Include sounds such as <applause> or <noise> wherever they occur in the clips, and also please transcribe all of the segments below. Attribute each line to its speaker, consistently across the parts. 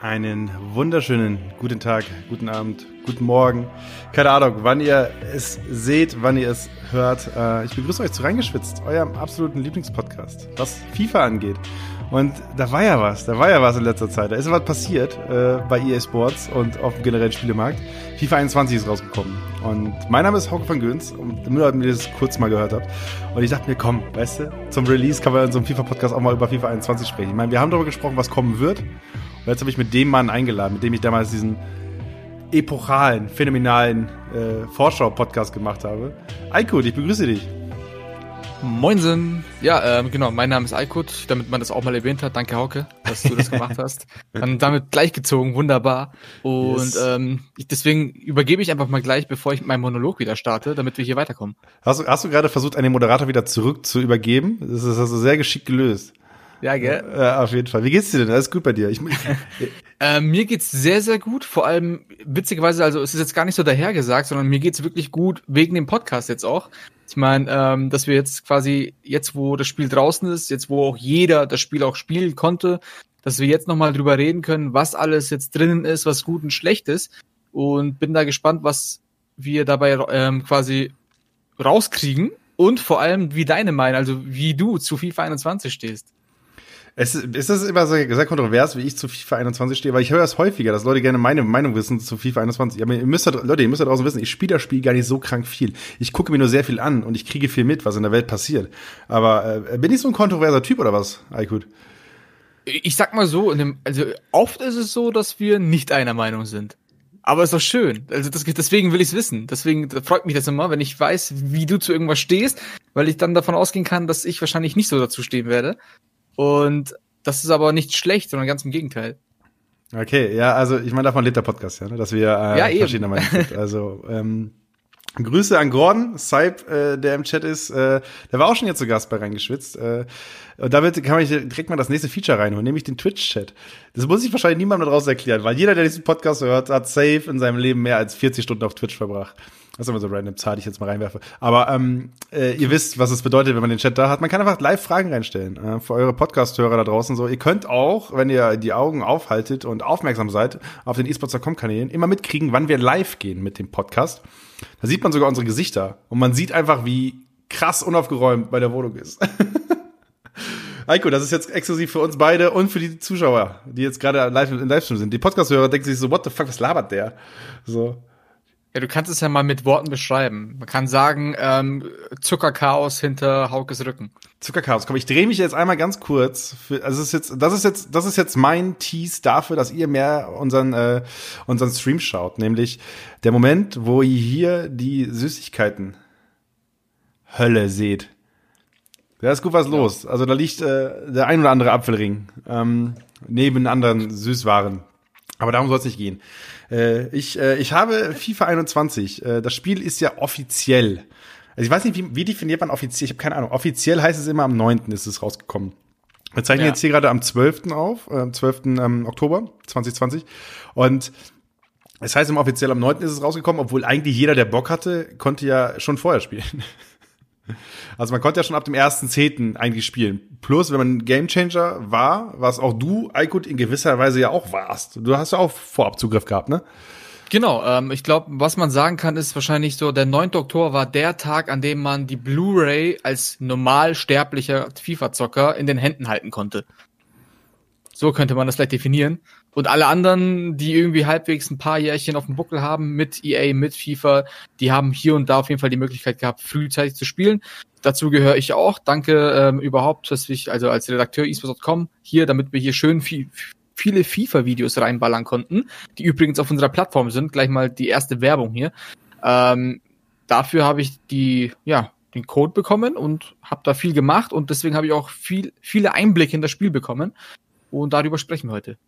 Speaker 1: Einen wunderschönen guten Tag, guten Abend, guten Morgen. Keine Ahnung, wann ihr es seht, wann ihr es hört. Äh, ich begrüße euch zu Reingeschwitzt, eurem absoluten Lieblingspodcast, was FIFA angeht. Und da war ja was, da war ja was in letzter Zeit. Da ist was passiert äh, bei EA Sports und auf dem generellen Spielemarkt. FIFA 21 ist rausgekommen. Und mein Name ist Hauke von Göns und nur, damit ihr das kurz mal gehört habt. Und ich dachte mir, komm, weißt du, zum Release kann man in so einem FIFA-Podcast auch mal über FIFA 21 sprechen. Ich meine, wir haben darüber gesprochen, was kommen wird. Und jetzt habe ich mit dem Mann eingeladen, mit dem ich damals diesen epochalen, phänomenalen äh, Vorschau-Podcast gemacht habe. Aykut, ich begrüße dich.
Speaker 2: Moinsen. Ja, ähm, genau, mein Name ist Aykut, damit man das auch mal erwähnt hat. Danke, Hauke, dass du das gemacht hast. <laughs> Dann damit gleichgezogen, wunderbar. Und yes. ähm, ich, deswegen übergebe ich einfach mal gleich, bevor ich meinen Monolog wieder starte, damit wir hier weiterkommen.
Speaker 1: Hast du, hast du gerade versucht, an den Moderator wieder zurück zu übergeben? Das ist also sehr geschickt gelöst.
Speaker 2: Ja, gell?
Speaker 1: Ja, auf jeden Fall. Wie geht's dir denn? Alles gut bei dir? Ich, <laughs>
Speaker 2: äh, mir geht's sehr, sehr gut. Vor allem, witzigerweise, also es ist jetzt gar nicht so dahergesagt, sondern mir geht's wirklich gut wegen dem Podcast jetzt auch. Ich meine, ähm, dass wir jetzt quasi, jetzt wo das Spiel draußen ist, jetzt wo auch jeder das Spiel auch spielen konnte, dass wir jetzt nochmal drüber reden können, was alles jetzt drinnen ist, was gut und schlecht ist. Und bin da gespannt, was wir dabei ähm, quasi rauskriegen und vor allem, wie deine Meinung, also wie du zu FIFA 21 stehst.
Speaker 1: Es ist, das immer sehr, sehr kontrovers, wie ich zu FIFA 21 stehe, weil ich höre das häufiger, dass Leute gerne meine Meinung wissen zu FIFA 21. Aber ihr müsst, Leute, ihr müsst da draußen wissen, ich spiele das Spiel gar nicht so krank viel. Ich gucke mir nur sehr viel an und ich kriege viel mit, was in der Welt passiert. Aber äh, bin ich so ein kontroverser Typ oder was, Aykut?
Speaker 2: Ich sag mal so, dem, also oft ist es so, dass wir nicht einer Meinung sind. Aber ist doch schön. Also das, deswegen will ich es wissen. Deswegen freut mich das immer, wenn ich weiß, wie du zu irgendwas stehst, weil ich dann davon ausgehen kann, dass ich wahrscheinlich nicht so dazu stehen werde. Und das ist aber nicht schlecht, sondern ganz im Gegenteil.
Speaker 1: Okay, ja, also ich meine, davon lebt der Podcast, ja, ne? dass wir äh, ja, verschiedene Meinungen sind. Also ähm, Grüße an Gordon, Saib, äh, der im Chat ist. Äh, der war auch schon jetzt zu Gast bei Reingeschwitzt. Äh, und damit kann man direkt mal das nächste Feature reinholen, nämlich den Twitch-Chat. Das muss ich wahrscheinlich niemandem daraus erklären, weil jeder, der diesen Podcast hört, hat safe in seinem Leben mehr als 40 Stunden auf Twitch verbracht. Das ist immer so random Zahl, die ich jetzt mal reinwerfe. Aber ähm, äh, ihr wisst, was es bedeutet, wenn man den Chat da hat. Man kann einfach live Fragen reinstellen äh, für eure Podcast-Hörer da draußen. So, ihr könnt auch, wenn ihr die Augen aufhaltet und aufmerksam seid auf den esports.com-Kanälen, immer mitkriegen, wann wir live gehen mit dem Podcast. Da sieht man sogar unsere Gesichter und man sieht einfach, wie krass unaufgeräumt bei der Wohnung ist. <laughs> Heiko, das ist jetzt exklusiv für uns beide und für die Zuschauer, die jetzt gerade live in Livestream sind. Die Podcast-Hörer denken sich so, what the fuck, was labert der? So.
Speaker 2: Ja, du kannst es ja mal mit Worten beschreiben. Man kann sagen, ähm, Zuckerchaos hinter Haukes Rücken.
Speaker 1: Zuckerchaos. Komm, ich drehe mich jetzt einmal ganz kurz. Für, also ist jetzt, das ist jetzt, das ist jetzt mein Tease dafür, dass ihr mehr unseren äh, unseren Stream schaut, nämlich der Moment, wo ihr hier die Süßigkeiten Hölle seht. Da ist gut was los. Also da liegt äh, der ein oder andere Apfelring ähm, neben anderen Süßwaren. Aber darum soll es nicht gehen. Äh, ich, äh, ich habe FIFA 21. Äh, das Spiel ist ja offiziell. Also ich weiß nicht, wie, wie definiert man offiziell? Ich habe keine Ahnung. Offiziell heißt es immer am 9. ist es rausgekommen. Wir zeichnen ja. jetzt hier gerade am 12. auf, äh, 12. Ähm, Oktober 2020. Und es heißt immer offiziell am 9. ist es rausgekommen, obwohl eigentlich jeder, der Bock hatte, konnte ja schon vorher spielen. Also man konnte ja schon ab dem 1.10. eigentlich spielen. Plus, wenn man Gamechanger war, was auch du, Aykut, in gewisser Weise ja auch warst. Du hast ja auch Vorabzugriff gehabt, ne?
Speaker 2: Genau, ähm, ich glaube, was man sagen kann, ist wahrscheinlich so, der 9. Oktober war der Tag, an dem man die Blu-ray als normal sterblicher FIFA-Zocker in den Händen halten konnte. So könnte man das vielleicht definieren. Und alle anderen, die irgendwie halbwegs ein paar Jährchen auf dem Buckel haben mit EA, mit FIFA, die haben hier und da auf jeden Fall die Möglichkeit gehabt, frühzeitig zu spielen. Dazu gehöre ich auch. Danke ähm, überhaupt, dass ich, also als Redakteur esports.com hier, damit wir hier schön viel, viele FIFA-Videos reinballern konnten, die übrigens auf unserer Plattform sind. Gleich mal die erste Werbung hier. Ähm, dafür habe ich die, ja, den Code bekommen und habe da viel gemacht und deswegen habe ich auch viel, viele Einblicke in das Spiel bekommen. Und darüber sprechen wir heute.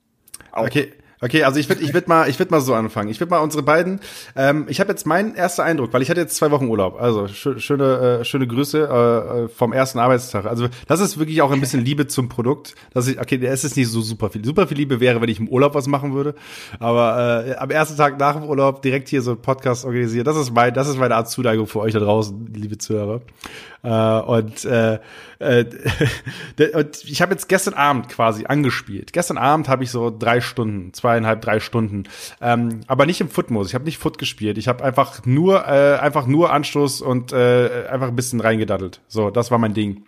Speaker 1: Auch. Okay, Okay, also ich würde ich würd mal, ich würd mal so anfangen. Ich würde mal unsere beiden, ähm, ich habe jetzt meinen erster Eindruck, weil ich hatte jetzt zwei Wochen Urlaub. Also schö schöne, äh, schöne Grüße äh, vom ersten Arbeitstag. Also das ist wirklich auch ein bisschen Liebe zum Produkt. Dass ich, okay, es ist nicht so super viel. Super viel Liebe wäre, wenn ich im Urlaub was machen würde. Aber äh, am ersten Tag nach dem Urlaub direkt hier so ein Podcast organisiert. Das ist mein, das ist meine Art Zuneigung für euch da draußen, liebe Zuhörer. Äh, und, äh, äh, <laughs> und ich habe jetzt gestern Abend quasi angespielt. Gestern Abend habe ich so drei Stunden, zweieinhalb, drei Stunden, ähm, aber nicht im Foot-Modus. Ich habe nicht Foot gespielt. Ich habe einfach nur, äh, einfach nur Anstoß und äh, einfach ein bisschen reingedaddelt. So, das war mein Ding,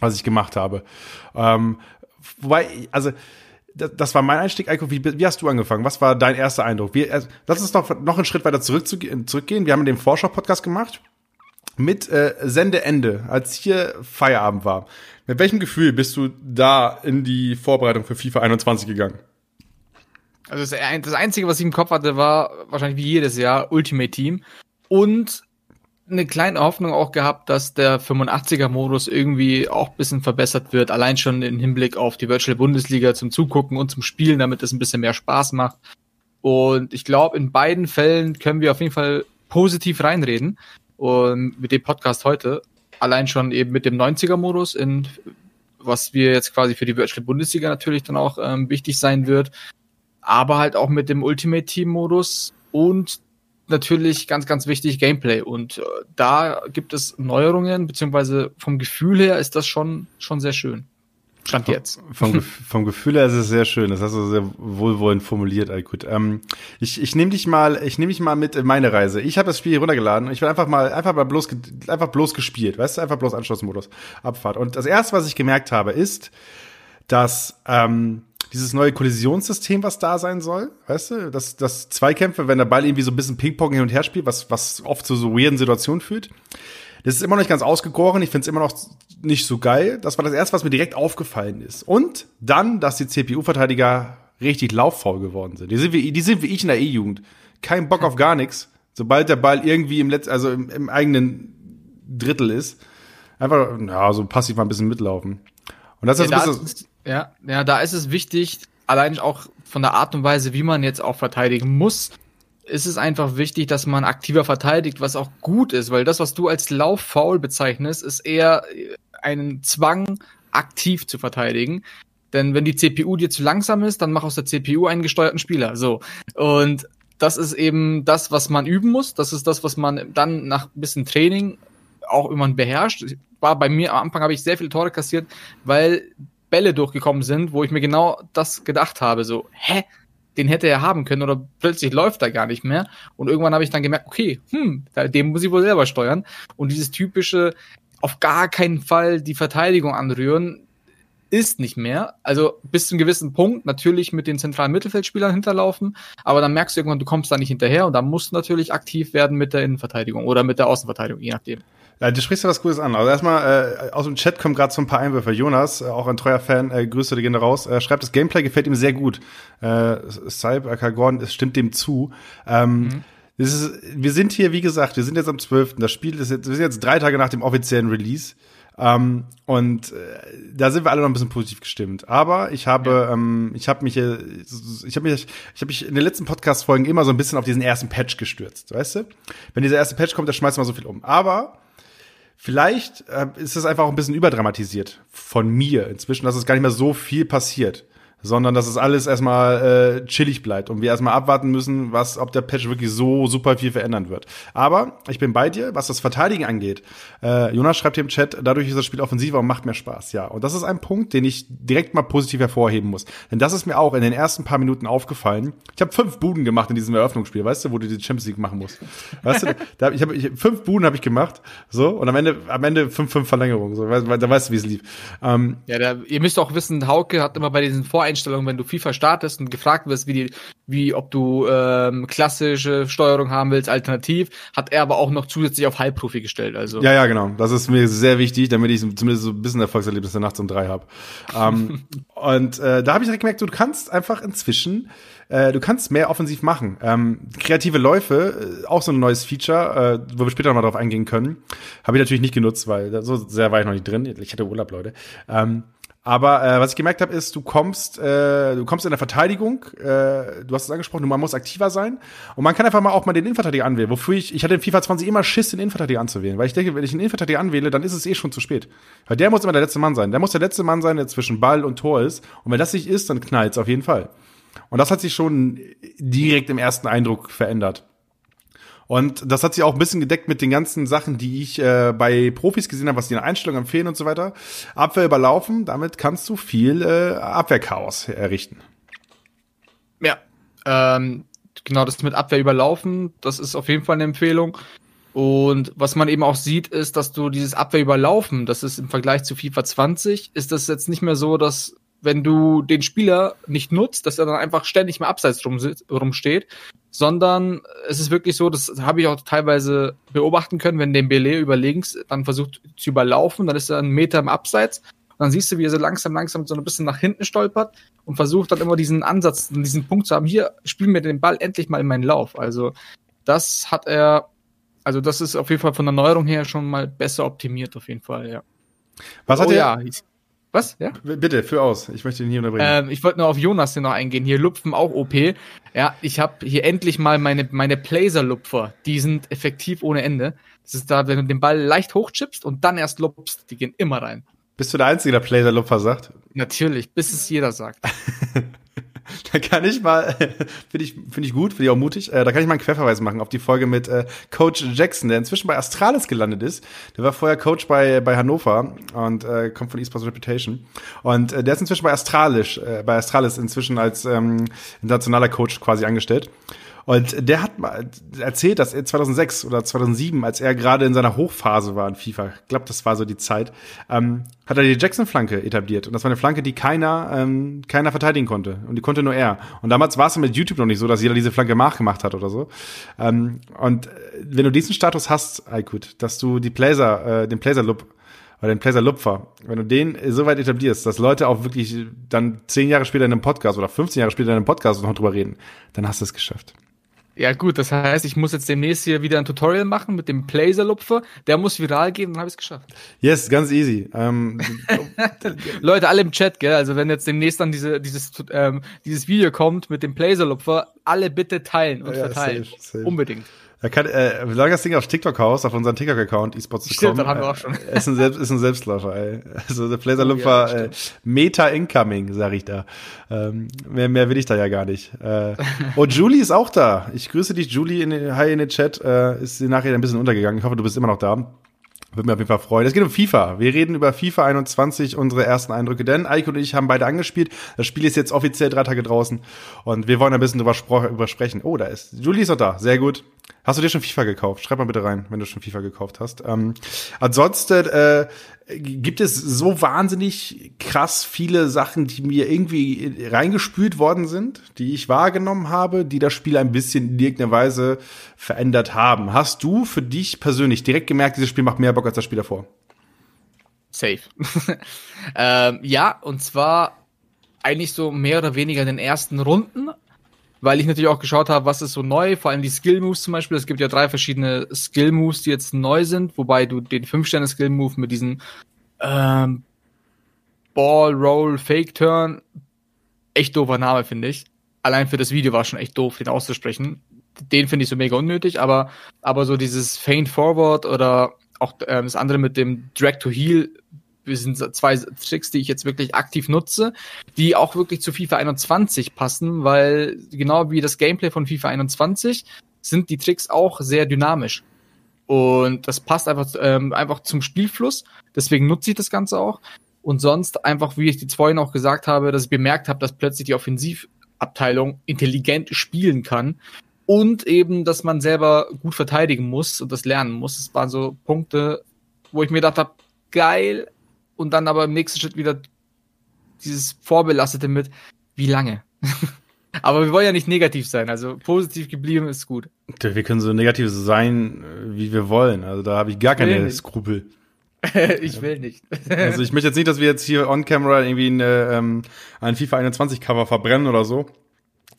Speaker 1: was ich gemacht habe. Ähm, wobei, also das war mein Einstieg. Eiko, wie, wie hast du angefangen? Was war dein erster Eindruck? Wie, also, lass uns noch, noch einen Schritt weiter zurück, zurückgehen. Wir haben den Vorschau-Podcast gemacht mit äh, Sendeende, als hier Feierabend war. Mit welchem Gefühl bist du da in die Vorbereitung für FIFA 21 gegangen?
Speaker 2: Also das, Einzige, was ich im Kopf hatte, war wahrscheinlich wie jedes Jahr Ultimate Team und eine kleine Hoffnung auch gehabt, dass der 85er-Modus irgendwie auch ein bisschen verbessert wird, allein schon im Hinblick auf die Virtual Bundesliga zum Zugucken und zum Spielen, damit es ein bisschen mehr Spaß macht. Und ich glaube, in beiden Fällen können wir auf jeden Fall positiv reinreden. Und mit dem Podcast heute, allein schon eben mit dem 90er-Modus, in was wir jetzt quasi für die Virtual Bundesliga natürlich dann auch ähm, wichtig sein wird, aber halt auch mit dem Ultimate Team-Modus und natürlich ganz, ganz wichtig Gameplay. Und äh, da gibt es Neuerungen, beziehungsweise vom Gefühl her ist das schon, schon sehr schön. Stand jetzt.
Speaker 1: Vom, <laughs> vom Gefühl her ist es sehr schön. Das hast du sehr wohlwollend formuliert, Alkut. Ähm, ich ich nehme dich mal, ich nehme dich mal mit in meine Reise. Ich habe das Spiel hier runtergeladen. Ich will einfach mal, einfach mal bloß, einfach bloß gespielt. Weißt du, einfach bloß Anschlussmodus, Abfahrt. Und das erste, was ich gemerkt habe, ist, dass ähm, dieses neue Kollisionssystem, was da sein soll, weißt du, dass, dass Zweikämpfe, wenn der Ball irgendwie so ein bisschen Ping-Pong hin und her spielt, was, was oft zu so weirden Situationen führt, das ist immer noch nicht ganz ausgegoren. Ich finde es immer noch nicht so geil. Das war das erste, was mir direkt aufgefallen ist. Und dann, dass die CPU-Verteidiger richtig lauffaul geworden sind. Die sind wie, die sind wie ich in der E-Jugend. Kein Bock auf gar nichts. Sobald der Ball irgendwie im letzten, also im, im eigenen Drittel ist, einfach, ja, so passiv mal ein bisschen mitlaufen.
Speaker 2: Und das ist ja, ein bisschen, ja, ja, da ist es wichtig, allein auch von der Art und Weise, wie man jetzt auch verteidigen muss, ist es einfach wichtig, dass man aktiver verteidigt, was auch gut ist, weil das, was du als Lauffaul bezeichnest, ist eher einen Zwang, aktiv zu verteidigen. Denn wenn die CPU dir zu langsam ist, dann mach aus der CPU einen gesteuerten Spieler. So. Und das ist eben das, was man üben muss. Das ist das, was man dann nach ein bisschen Training auch immer beherrscht. War bei mir am Anfang habe ich sehr viele Tore kassiert, weil Bälle durchgekommen sind, wo ich mir genau das gedacht habe. So, hä? Den hätte er haben können oder plötzlich läuft er gar nicht mehr. Und irgendwann habe ich dann gemerkt, okay, hm, den muss ich wohl selber steuern. Und dieses typische, auf gar keinen Fall die Verteidigung anrühren, ist nicht mehr. Also bis zu einem gewissen Punkt natürlich mit den zentralen Mittelfeldspielern hinterlaufen, aber dann merkst du irgendwann, du kommst da nicht hinterher und dann musst du natürlich aktiv werden mit der Innenverteidigung oder mit der Außenverteidigung, je nachdem.
Speaker 1: Du sprichst ja was Gutes an. Also erstmal, äh, aus dem Chat kommen gerade so ein paar Einwürfe. Jonas, äh, auch ein treuer Fan, äh, Grüße, die gehen raus, äh, schreibt, das Gameplay gefällt ihm sehr gut. Äh, Saib Gordon, es stimmt dem zu. Ähm, mhm. das ist, wir sind hier, wie gesagt, wir sind jetzt am 12. Das Spiel ist jetzt, wir sind jetzt drei Tage nach dem offiziellen Release. Ähm, und äh, da sind wir alle noch ein bisschen positiv gestimmt. Aber ich habe, ja. ähm, ich habe mich, äh, ich habe mich, ich habe mich in den letzten Podcast-Folgen immer so ein bisschen auf diesen ersten Patch gestürzt, weißt du? Wenn dieser erste Patch kommt, da schmeißt man so viel um. Aber Vielleicht äh, ist es einfach auch ein bisschen überdramatisiert von mir inzwischen, dass es gar nicht mehr so viel passiert sondern dass es alles erstmal äh, chillig bleibt und wir erstmal abwarten müssen, was, ob der Patch wirklich so super viel verändern wird. Aber ich bin bei dir, was das Verteidigen angeht. Äh, Jonas schreibt hier im Chat, dadurch ist das Spiel offensiver und macht mehr Spaß. Ja, und das ist ein Punkt, den ich direkt mal positiv hervorheben muss. Denn das ist mir auch in den ersten paar Minuten aufgefallen. Ich habe fünf Buden gemacht in diesem Eröffnungsspiel, weißt du, wo du die Champions League machen musst. Weißt du, <laughs> da, ich habe ich, fünf Buden habe ich gemacht, so und am Ende am Ende fünf fünf Verlängerungen, so, da weißt du, wie es lief.
Speaker 2: Ähm, ja, da, ihr müsst auch wissen, Hauke hat immer bei diesen Voreinstellungen Einstellungen, wenn du FIFA startest und gefragt wirst, wie die, wie ob du ähm, klassische Steuerung haben willst, alternativ, hat er aber auch noch zusätzlich auf Halbprofi gestellt. Also
Speaker 1: ja, ja, genau. Das ist mir sehr wichtig, damit ich zumindest so ein bisschen Erfolgserlebnisse nachts um drei habe. ähm, <laughs> und äh, da habe ich direkt gemerkt, du kannst einfach inzwischen äh, du kannst mehr offensiv machen. Ähm, kreative Läufe, äh, auch so ein neues Feature, äh, wo wir später noch mal drauf eingehen können. Habe ich natürlich nicht genutzt, weil so sehr war ich noch nicht drin. Ich hatte Urlaub, Leute. Ähm, Aber äh, was ich gemerkt habe, ist, du kommst, äh, du kommst in der Verteidigung, äh, du hast es angesprochen, man muss aktiver sein. Und man kann einfach mal auch mal den Innenverteidiger anwählen. Wofür ich, ich hatte in FIFA 20 immer Schiss, den Innenverteidiger anzuwählen. Weil ich denke, wenn ich einen Innenverteidiger anwähle, dann ist es eh schon zu spät. Weil der muss immer der letzte Mann sein. Der muss der letzte Mann sein, der zwischen Ball und Tor ist. Und wenn das nicht ist, dann knallt's auf jeden Fall. Und das hat sich schon direkt im ersten Eindruck verändert. Und das hat sich auch ein bisschen gedeckt mit den ganzen Sachen, die ich äh, bei Profis gesehen habe, was die in Einstellungen empfehlen und so weiter. Abwehr überlaufen, damit kannst du viel äh, Abwehrchaos errichten.
Speaker 2: Ja, ähm, genau, das mit Abwehr überlaufen, das ist auf jeden Fall eine Empfehlung. Und was man eben auch sieht, ist, dass du dieses Abwehr überlaufen, das ist im Vergleich zu FIFA 20, ist das jetzt nicht mehr so, dass wenn du den Spieler nicht nutzt, dass er dann einfach ständig mal abseits rum, rumsteht, sondern es ist wirklich so, das habe ich auch teilweise beobachten können, wenn Dembele überlegen dann versucht zu überlaufen, dann ist er einen Meter im Abseits und dann siehst du, wie er so langsam, langsam so ein bisschen nach hinten stolpert und versucht dann immer diesen Ansatz, diesen Punkt zu haben, hier, spiel mir den Ball endlich mal in meinen Lauf. Also das hat er, also das ist auf jeden Fall von der Neuerung her schon mal besser optimiert, auf jeden Fall, ja.
Speaker 1: Was hat
Speaker 2: oh,
Speaker 1: er?
Speaker 2: Ja. Was?
Speaker 1: Ja? Bitte, für aus. Ich möchte ihn hier unterbringen.
Speaker 2: Ähm, ich wollte nur auf Jonas hier noch eingehen. Hier Lupfen auch OP. Ja, ich habe hier endlich mal meine, meine Placer-Lupfer. Die sind effektiv ohne Ende. Das ist da, wenn du den Ball leicht hochchippst und dann erst lupst. Die gehen immer rein.
Speaker 1: Bist du der Einzige, der Placer-Lupfer sagt?
Speaker 2: Natürlich, bis es jeder sagt. <laughs> <laughs>
Speaker 1: da kann ich mal, <laughs> finde ich, finde ich gut, finde ich auch mutig, äh, da kann ich mal einen Querverweis machen auf die Folge mit äh, Coach Jackson, der inzwischen bei Astralis gelandet ist. Der war vorher Coach bei, bei Hannover und äh, kommt von eSports Reputation. Und äh, der ist inzwischen bei Astralis, äh, bei Astralis inzwischen als ähm, internationaler Coach quasi angestellt. Und der hat mal erzählt, dass er 2006 oder 2007, als er gerade in seiner Hochphase war in FIFA, ich glaube, das war so die Zeit, ähm, hat er die Jackson-Flanke etabliert. Und das war eine Flanke, die keiner, ähm, keiner verteidigen konnte. Und die konnte nur er. Und damals war es mit YouTube noch nicht so, dass jeder diese Flanke nachgemacht hat oder so. Ähm, und wenn du diesen Status hast, Aykut, dass du die Blazer, äh, den Blazer-Loop oder den Placer Lupfer, wenn du den so weit etablierst, dass Leute auch wirklich dann zehn Jahre später in einem Podcast oder 15 Jahre später in einem Podcast noch drüber reden, dann hast du es geschafft.
Speaker 2: Ja, gut, das heißt, ich muss jetzt demnächst hier wieder ein Tutorial machen mit dem Blazer-Lupfer. Der muss viral gehen, dann habe ich es geschafft.
Speaker 1: Yes, ganz easy. Ähm, <laughs>
Speaker 2: Leute, alle im Chat, gell? Also wenn jetzt demnächst dann diese, dieses, ähm, dieses Video kommt mit dem Blazer-Lupfer, alle bitte teilen und ja, verteilen. Safe, safe. Unbedingt.
Speaker 1: Er kann, äh, solange das Ding auf TikTok haust, auf unseren TikTok-Account, eSports zu kommen.
Speaker 2: Haben wir auch schon.
Speaker 1: Äh, ist, ein Selbst, ist ein Selbstläufer, ey. Also der Blazer-Lupfer, oh, ja, äh, Meta-Incoming, sag ich da. Ähm, mehr, mehr will ich da ja gar nicht. Äh, oh, Julie ist auch da. Ich grüße dich, Julie, in den, hi in den Chat. Äh, ist sie nachher ein bisschen untergegangen. Ich hoffe, du bist immer noch da. Würde mir auf jeden Fall freuen. Es geht um FIFA. Wir reden über FIFA 21, unsere ersten Eindrücke. Denn Eiko und ich haben beide angespielt. Das Spiel ist jetzt offiziell drei Tage draußen. Und wir wollen ein bisschen drüber, drüber sprechen. Oh, da ist. Julie ist noch da. Sehr gut. Hast du dir schon FIFA gekauft? Schreib mal bitte rein, wenn du schon FIFA gekauft hast. Ähm, ansonsten äh, gibt es so wahnsinnig krass viele Sachen, die mir irgendwie reingespült worden sind, die ich wahrgenommen habe, die das Spiel ein bisschen in irgendeiner Weise verändert haben. Hast du für dich persönlich direkt gemerkt, dieses Spiel macht mehr Bock als das Spiel davor?
Speaker 2: Safe. <laughs> ähm, ja, und zwar eigentlich so mehr oder weniger in den ersten Runden, weil ich natürlich auch geschaut habe, was ist so neu, vor allem die Skill Moves zum Beispiel. Es gibt ja drei verschiedene Skill Moves, die jetzt neu sind, wobei du den 5-Sterne Skill Move mit diesem ähm, Ball, Roll, Fake Turn, echt doofer Name, finde ich. Allein für das Video war schon echt doof, den auszusprechen. Den finde ich so mega unnötig, aber, aber so dieses Faint Forward oder auch ähm, das andere mit dem Drag to Heal wir sind zwei Tricks, die ich jetzt wirklich aktiv nutze, die auch wirklich zu FIFA 21 passen, weil genau wie das Gameplay von FIFA 21 sind die Tricks auch sehr dynamisch. Und das passt einfach, ähm, einfach zum Spielfluss. Deswegen nutze ich das Ganze auch. Und sonst einfach, wie ich jetzt vorhin auch gesagt habe, dass ich bemerkt habe, dass plötzlich die Offensivabteilung intelligent spielen kann. Und eben, dass man selber gut verteidigen muss und das lernen muss. Das waren so Punkte, wo ich mir gedacht habe, geil, und dann aber im nächsten Schritt wieder dieses Vorbelastete mit, wie lange? <laughs> aber wir wollen ja nicht negativ sein, also positiv geblieben ist gut.
Speaker 1: Wir können so negativ sein, wie wir wollen. Also da habe ich gar keine Skrupel. <laughs>
Speaker 2: ich will nicht. <laughs>
Speaker 1: also ich möchte jetzt nicht, dass wir jetzt hier on camera irgendwie eine, ähm, ein FIFA 21 Cover verbrennen oder so.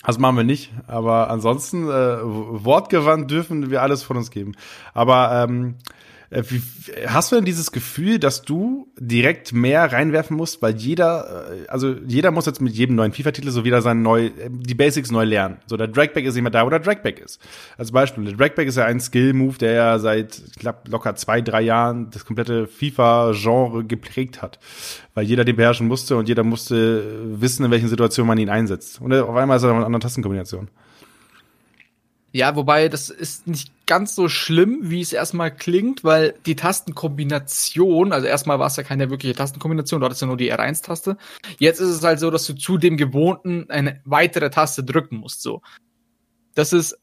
Speaker 1: Das machen wir nicht, aber ansonsten äh, wortgewandt dürfen wir alles von uns geben. Aber ähm, Äh, wie, hast du denn dieses Gefühl, dass du direkt mehr reinwerfen musst, weil jeder, äh, also jeder muss jetzt mit jedem neuen FIFA-Titel so wieder sein neu, die Basics neu lernen. So, der Dragback ist nicht mehr da, wo der Dragback ist. Als Beispiel, der Dragback ist ja ein Skill-Move, der ja seit, ich glaube, locker zwei, drei Jahren das komplette FIFA-Genre geprägt hat. Weil jeder den beherrschen musste und jeder musste wissen, in welchen Situationen man ihn einsetzt. Und auf einmal ist er eine andere Tastenkombination.
Speaker 2: Ja, wobei das ist nicht ganz so schlimm, wie es erstmal klingt, weil die Tastenkombination, also erstmal war es ja keine wirkliche Tastenkombination, dort ist ja nur die R1-Taste. Jetzt ist es halt so, dass du zu dem gewohnten eine weitere Taste drücken musst. So, das ist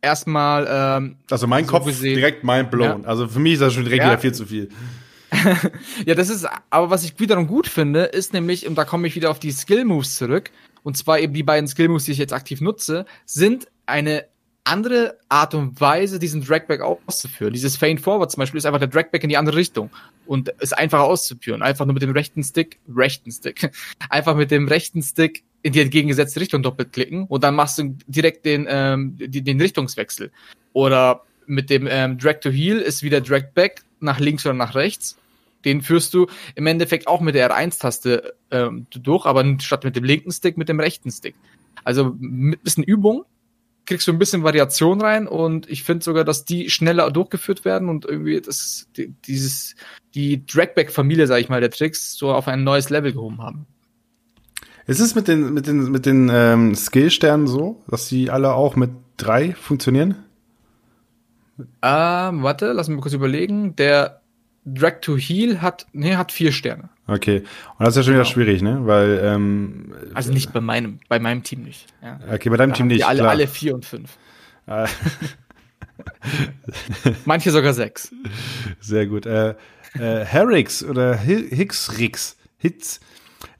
Speaker 2: erstmal. Ähm,
Speaker 1: also mein so Kopf gesehen, direkt mind blown. Ja. Also für mich ist das schon direkt ja. wieder viel zu viel. <laughs>
Speaker 2: ja, das ist, aber was ich wiederum gut finde, ist nämlich, und da komme ich wieder auf die Skill Moves zurück, und zwar eben die beiden Skill Moves, die ich jetzt aktiv nutze, sind eine andere Art und Weise, diesen Dragback auszuführen. Dieses Feint Forward zum Beispiel ist einfach der Dragback in die andere Richtung und ist einfacher auszuführen. Einfach nur mit dem rechten Stick, rechten Stick, <laughs> einfach mit dem rechten Stick in die entgegengesetzte Richtung doppelklicken und dann machst du direkt den, ähm, den, den Richtungswechsel. Oder mit dem ähm, Drag to Heal ist wieder Dragback nach links oder nach rechts. Den führst du im Endeffekt auch mit der R1-Taste ähm, durch, aber statt mit dem linken Stick mit dem rechten Stick. Also mit bisschen Übung kriegst du ein bisschen Variation rein und ich finde sogar, dass die schneller durchgeführt werden und irgendwie das, die, dieses, die Dragback-Familie, sag ich mal, der Tricks so auf ein neues Level gehoben haben.
Speaker 1: Ist es mit den, mit den, mit den ähm, Skillsternen so, dass die alle auch mit drei funktionieren?
Speaker 2: Ähm, warte, lass mich kurz überlegen. Der Drag to Heal hat, nee, hat vier Sterne.
Speaker 1: Okay. Und das ist ja schon genau. wieder schwierig, ne? Weil, ähm,
Speaker 2: Also nicht bei meinem, bei meinem Team nicht. Ja.
Speaker 1: Okay, bei deinem da Team nicht.
Speaker 2: Alle, klar. alle vier und fünf. <laughs> Manche sogar sechs.
Speaker 1: Sehr gut. Äh, äh, Harrix oder Hicks Rix. Hitz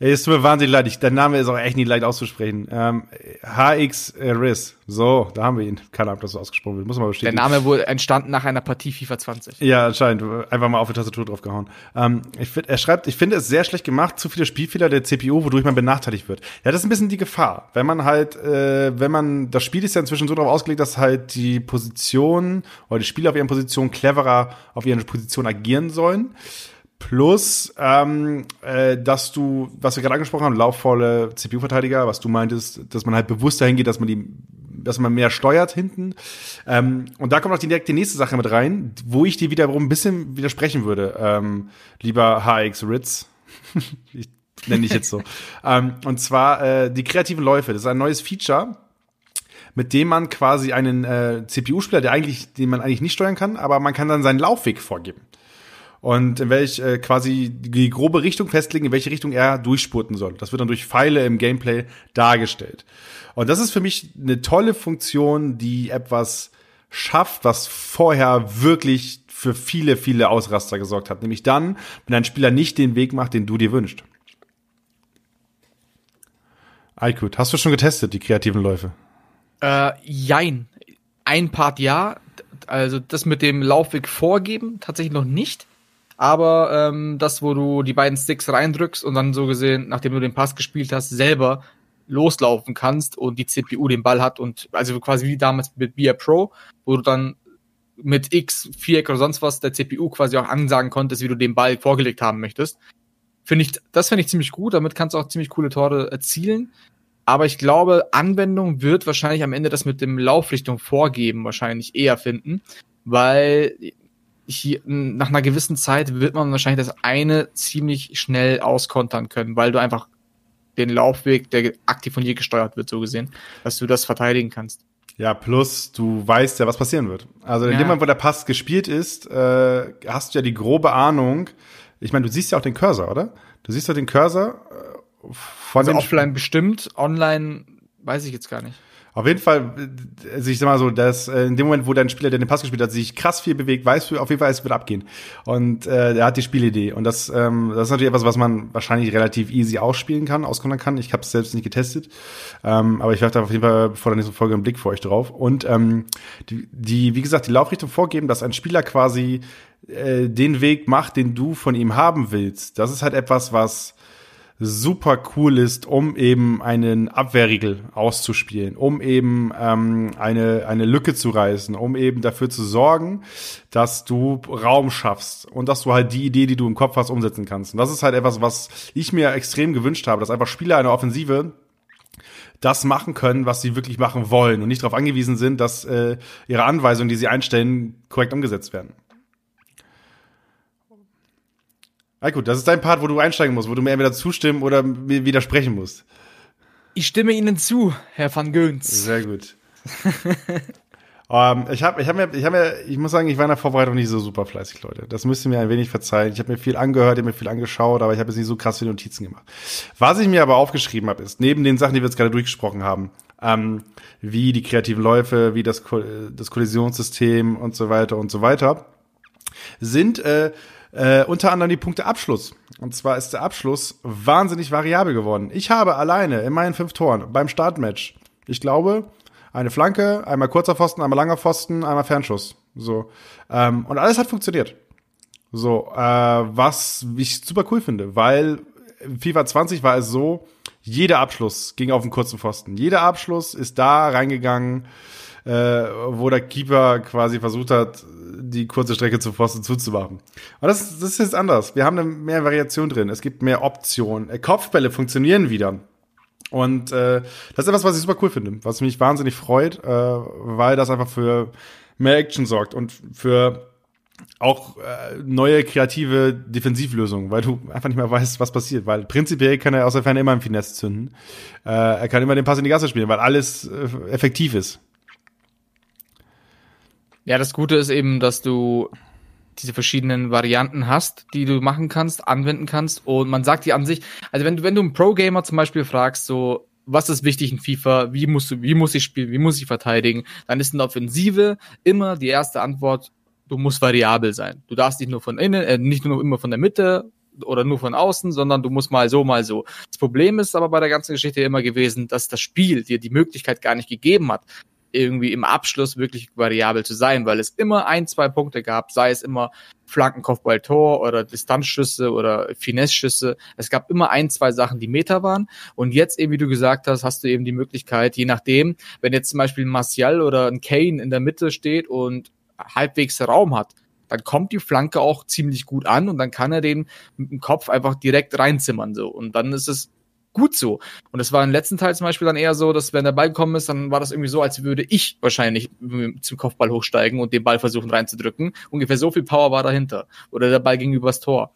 Speaker 1: es tut mir wahnsinnig leid. Ich, der Name ist auch echt nicht leicht auszusprechen. Ähm, HX Riz. So, da haben wir ihn. Keine Ahnung, ob das so ausgesprochen wird. Muss man bestätigen.
Speaker 2: Der Name wurde entstanden nach einer Partie FIFA 20.
Speaker 1: Ja, anscheinend. Einfach mal auf die Tastatur drauf gehauen. Ähm, ich find, er schreibt, ich finde es sehr schlecht gemacht. Zu viele Spielfehler der CPU, wodurch man benachteiligt wird. Ja, das ist ein bisschen die Gefahr. Wenn man halt, äh, wenn man, das Spiel ist ja inzwischen so darauf ausgelegt, dass halt die Position oder die Spieler auf ihren Positionen cleverer auf ihren Positionen agieren sollen. Plus, ähm, äh, dass du, was wir gerade angesprochen haben, laufvolle CPU-Verteidiger, was du meintest, dass man halt bewusst dahin geht, dass man die, dass man mehr steuert hinten. Ähm, und da kommt auch direkt die nächste Sache mit rein, wo ich dir wiederum ein bisschen widersprechen würde, ähm, lieber HX Ritz. <laughs> ich nenne dich jetzt so. ähm, und zwar äh, die kreativen Läufe. Das ist ein neues Feature, mit dem man quasi einen äh, CPU-Spieler, der eigentlich, den man eigentlich nicht steuern kann, aber man kann dann seinen Laufweg vorgeben und in welch äh, quasi die grobe Richtung festlegen, in welche Richtung er durchspurten soll. Das wird dann durch Pfeile im Gameplay dargestellt. Und das ist für mich eine tolle Funktion, die etwas schafft, was vorher wirklich für viele, viele Ausraster gesorgt hat. Nämlich dann, wenn ein Spieler nicht den Weg macht, den du dir wünschst. Aykut, hast du schon getestet, die kreativen Läufe?
Speaker 2: Äh, jein. Ein Part ja. Also das mit dem Laufweg vorgeben, tatsächlich noch nicht aber ähm, das, wo du die beiden Sticks reindrückst und dann so gesehen, nachdem du den Pass gespielt hast, selber loslaufen kannst und die CPU den Ball hat und also quasi wie damals mit BR Pro, wo du dann mit X, Viereck oder sonst was der CPU quasi auch ansagen konntest, wie du den Ball vorgelegt haben möchtest. Finde ich, das finde ich ziemlich gut, damit kannst du auch ziemlich coole Tore erzielen. Aber ich glaube, Anwendung wird wahrscheinlich am Ende das mit dem Laufrichtung vorgeben wahrscheinlich eher finden, weil hier, nach einer gewissen Zeit wird man wahrscheinlich das eine ziemlich schnell auskontern können, weil du einfach den Laufweg, der aktiv von dir gesteuert wird, so gesehen, dass du das verteidigen kannst.
Speaker 1: Ja, plus du weißt ja, was passieren wird. Also in ja. dem Moment, wo der Pass gespielt ist, äh, hast du ja die grobe Ahnung. Ich meine, du siehst ja auch den Cursor, oder? Du siehst ja den Cursor
Speaker 2: äh, von also offline bestimmt, online weiß ich jetzt gar nicht.
Speaker 1: Auf jeden Fall, also ich sag mal so, dass äh, in dem Moment, wo dein Spieler, der den Pass gespielt hat, sich krass viel bewegt, weißt du auf jeden Fall, es wird abgehen. Und äh, er hat die Spielidee. Und das, ähm, das ist natürlich etwas, was man wahrscheinlich relativ easy ausspielen kann, auskontern kann. Ich habe es selbst nicht getestet. Ähm, aber ich werfe da auf jeden Fall vor der nächsten Folge einen Blick für euch drauf. Und ähm, die, die, wie gesagt, die Laufrichtung vorgeben, dass ein Spieler quasi äh, den Weg macht, den du von ihm haben willst. Das ist halt etwas, was super cool ist, um eben einen Abwehrriegel auszuspielen, um eben ähm, eine, eine Lücke zu reißen, um eben dafür zu sorgen, dass du Raum schaffst und dass du halt die Idee, die du im Kopf hast, umsetzen kannst. Und das ist halt etwas, was ich mir extrem gewünscht habe, dass einfach Spieler einer Offensive das machen können, was sie wirklich machen wollen und nicht darauf angewiesen sind, dass äh, ihre Anweisungen, die sie einstellen, korrekt umgesetzt werden. Ah, gut, das ist dein Part, wo du einsteigen musst, wo du mir entweder zustimmen oder mir widersprechen musst.
Speaker 2: Ich stimme Ihnen zu, Herr van Göns.
Speaker 1: Sehr gut. um, <laughs> ähm, ich habe, ich habe mir, ich habe mir, ich muss sagen, ich war in der Vorbereitung nicht so super fleißig, Leute. Das müsst ihr mir ein wenig verzeihen. Ich habe mir viel angehört, ich habe mir viel angeschaut, aber ich habe jetzt nicht so krass viele Notizen gemacht. Was ich mir aber aufgeschrieben habe, ist neben den Sachen, die wir jetzt gerade durchgesprochen haben, ähm, wie die kreativen Läufe, wie das, das Kollisionssystem und so weiter und so weiter, sind äh, äh, unter anderem die Punkte Abschluss. Und zwar ist der Abschluss wahnsinnig variabel geworden. Ich habe alleine in meinen fünf Toren beim Startmatch, ich glaube, eine Flanke, einmal kurzer Pfosten, einmal langer Pfosten, einmal Fernschuss. So. Ähm, und alles hat funktioniert. So, äh, was ich super cool finde, weil FIFA 20 war es so, jeder Abschluss ging auf den kurzen Pfosten. Jeder Abschluss ist da reingegangen, äh, wo der Keeper quasi versucht hat, die kurze Strecke zu Pfosten zuzumachen. Aber das, das ist jetzt anders. Wir haben mehr Variation drin. Es gibt mehr Optionen. Äh, Kopfbälle funktionieren wieder. Und äh, das ist etwas, was ich super cool finde, was mich wahnsinnig freut, äh, weil das einfach für mehr Action sorgt und für auch äh, neue kreative Defensivlösungen, weil du einfach nicht mehr weißt, was passiert. Weil prinzipiell kann er aus der Ferne immer im Finesse zünden. Äh, er kann immer den Pass in die Gasse spielen, weil alles äh, effektiv ist.
Speaker 2: Ja, das Gute ist eben, dass du diese verschiedenen Varianten hast, die du machen kannst, anwenden kannst. Und man sagt dir an sich, also wenn du, wenn du einen Pro-Gamer zum Beispiel fragst, so, was ist wichtig in FIFA, wie musst du, wie muss ich spielen, wie muss ich verteidigen, dann ist in der Offensive immer die erste Antwort, du musst variabel sein. Du darfst nicht nur von innen, äh, nicht nur immer von der Mitte oder nur von außen, sondern du musst mal so, mal so. Das Problem ist aber bei der ganzen Geschichte immer gewesen, dass das Spiel dir die Möglichkeit gar nicht gegeben hat, irgendwie im Abschluss wirklich variabel zu sein, weil es immer ein, zwei Punkte gab, sei es immer Flankenkopfball Tor oder Distanzschüsse oder Finesse-Schüsse. Es gab immer ein, zwei Sachen, die Meter waren. Und jetzt eben, wie du gesagt hast, hast du eben die Möglichkeit, je nachdem, wenn jetzt zum Beispiel ein Martial oder ein Kane in der Mitte steht und halbwegs Raum hat, dann kommt die Flanke auch ziemlich gut an und dann kann er den mit dem Kopf einfach direkt reinzimmern so. Und dann ist es gut so. Und es war im letzten Teil zum Beispiel dann eher so, dass wenn der Ball gekommen ist, dann war das irgendwie so, als würde ich wahrscheinlich zum Kopfball hochsteigen und den Ball versuchen reinzudrücken. Ungefähr so viel Power war dahinter. Oder der Ball ging übers Tor.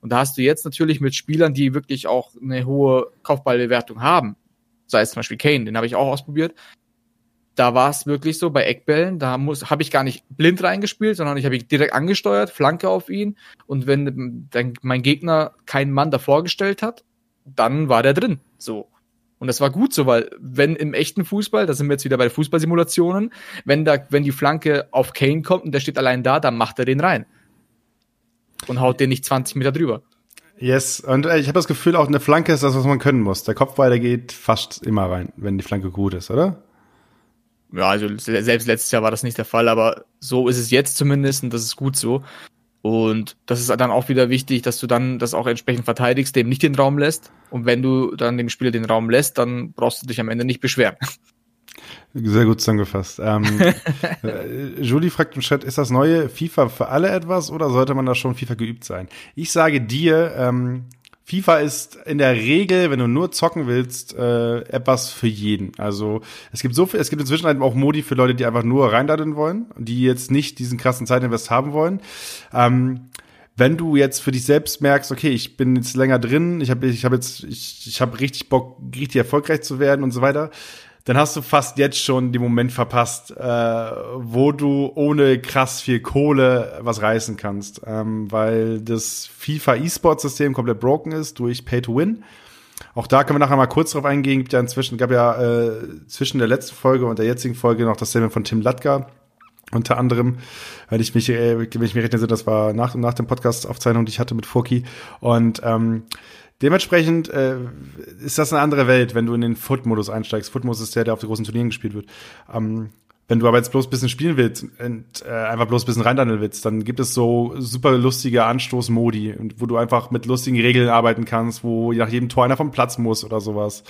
Speaker 2: Und da hast du jetzt natürlich mit Spielern, die wirklich auch eine hohe Kopfballbewertung haben, sei es zum Beispiel Kane, den habe ich auch ausprobiert. Da war es wirklich so bei Eckbällen, da muss habe ich gar nicht blind reingespielt, sondern ich habe ihn direkt angesteuert, Flanke auf ihn und wenn dann mein Gegner keinen Mann davor gestellt hat dann war der drin. So. Und das war gut so, weil wenn im echten Fußball, da sind wir jetzt wieder bei Fußballsimulationen, wenn da, wenn die Flanke auf Kane kommt und der steht allein da, dann macht er den rein. Und haut den nicht 20 Meter drüber.
Speaker 1: Yes, und äh, ich habe das Gefühl, auch eine Flanke ist das, was man können muss. Der Kopfball, der geht fast immer rein, wenn die Flanke gut ist, oder?
Speaker 2: Ja, also selbst letztes Jahr war das nicht der Fall, aber so ist es jetzt zumindest und das ist gut so. Und das ist dann auch wieder wichtig, dass du dann das auch entsprechend verteidigst, dem nicht den Raum lässt. Und wenn du dann dem Spieler den Raum lässt, dann brauchst du dich am Ende nicht beschweren.
Speaker 1: Sehr gut zusammengefasst. Ähm, <laughs> äh, Julie fragt im Chat, ist das neue FIFA für alle etwas oder sollte man da schon FIFA geübt sein? Ich sage dir, ähm, FIFA ist in der Regel, wenn du nur zocken willst, äh, etwas für jeden. Also es gibt so viel, es gibt inzwischen halt auch Modi für Leute, die einfach nur reindaddeln wollen, die jetzt nicht diesen krassen Zeitinvest haben wollen. Ähm, wenn du jetzt für dich selbst merkst, okay, ich bin jetzt länger drin, ich habe ich hab jetzt, ich, ich habe richtig Bock, richtig erfolgreich zu werden und so weiter, dann hast du fast jetzt schon den Moment verpasst, äh, wo du ohne krass viel Kohle was reißen kannst, ähm, weil das FIFA E-Sport-System komplett broken ist durch Pay to Win. Auch da können wir nachher mal kurz drauf eingehen. Gibt ja inzwischen, gab ja äh, zwischen der letzten Folge und der jetzigen Folge noch das Statement von Tim Latka. Unter anderem, wenn ich mich, äh, wenn ich mich rechne, das war nach, nach dem Podcast-Aufzeichnung, die ich hatte mit Forky. Und ähm, Dementsprechend äh, ist das eine andere Welt, wenn du in den Foot-Modus einsteigst. Foot-Modus ist der, der auf den großen Turnieren gespielt wird. Ähm, Wenn du aber jetzt bloß ein bisschen spielen willst und äh, einfach bloß ein bisschen reindandeln willst, dann gibt es so super lustige Anstoßmodi, wo du einfach mit lustigen Regeln arbeiten kannst, wo nach jedem Tor einer vom Platz muss oder sowas.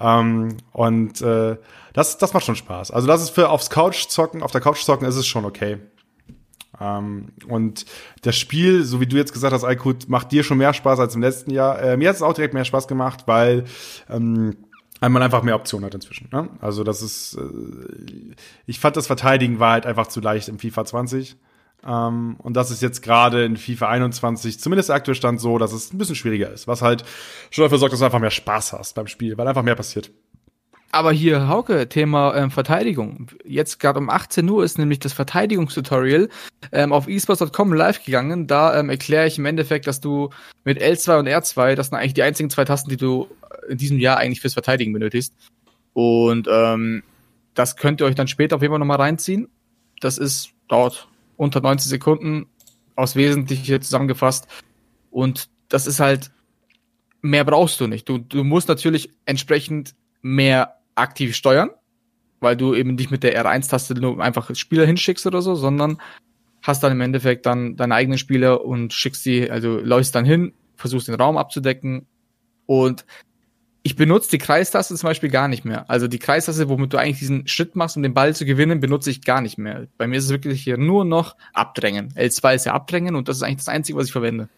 Speaker 1: Ähm, und äh, das, das macht schon Spaß. Also das ist für aufs Couch zocken, auf der Couch zocken ist es schon okay. Ähm, und das Spiel, so wie du jetzt gesagt hast, Aykut, macht dir schon mehr Spaß als im letzten Jahr. Äh, mir hat es auch direkt mehr Spaß gemacht, weil ähm, man einfach mehr Optionen hat inzwischen. Ne? Also das ist, äh, ich fand das Verteidigen war halt einfach zu leicht im FIFA 20. Ähm, und das ist jetzt gerade in FIFA 21, zumindest der aktuelle Stand so, dass es ein bisschen schwieriger ist, was halt schon dafür sorgt, dass du einfach mehr Spaß hast beim Spiel, weil einfach mehr passiert.
Speaker 2: Aber hier, Hauke, Thema ähm, Verteidigung. Jetzt gerade um 18 Uhr ist nämlich das Verteidigungstutorial ähm, auf esports.com live gegangen. Da ähm, erkläre ich im Endeffekt, dass du mit L2 und R2, das sind eigentlich die einzigen zwei Tasten, die du in diesem Jahr eigentlich fürs Verteidigen benötigst. Und ähm, das könnt ihr euch dann später auf jeden Fall nochmal reinziehen. Das ist, dauert unter 90 Sekunden, aus Wesentliche zusammengefasst. Und das ist halt, mehr brauchst du nicht. Du, du musst natürlich entsprechend mehr aktiv steuern, weil du eben nicht mit der R1-Taste nur einfach Spieler hinschickst oder so, sondern hast dann im Endeffekt dann deine eigenen Spieler und schickst sie, also läufst dann hin, versuchst den Raum abzudecken und ich benutze die Kreistaste zum Beispiel gar nicht mehr. Also die Kreistaste, womit du eigentlich diesen Schritt machst, um den Ball zu gewinnen, benutze ich gar nicht mehr. Bei mir ist es wirklich hier nur noch Abdrängen. L2 ist ja Abdrängen und das ist eigentlich das Einzige, was ich verwende.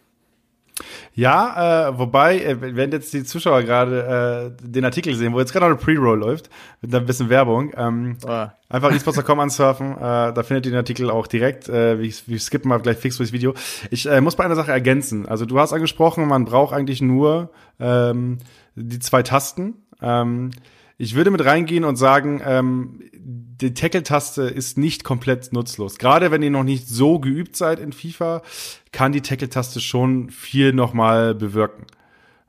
Speaker 1: Ja, äh, wobei, äh, wenn jetzt die Zuschauer gerade äh, den Artikel sehen, wo jetzt gerade noch eine Pre-Roll läuft, mit ein bisschen Werbung, ähm, oh. einfach esports.com ansurfen, äh, da findet ihr den Artikel auch direkt. Äh, wir, wir skippen mal gleich fix durchs Video. Ich äh, muss bei einer Sache ergänzen. Also du hast angesprochen, man braucht eigentlich nur ähm, die zwei Tasten. Ähm, ich würde mit reingehen und sagen, ähm, die Tackle-Taste ist nicht komplett nutzlos. Gerade wenn ihr noch nicht so geübt seid in FIFA, kann die Tackle-Taste schon viel nochmal bewirken.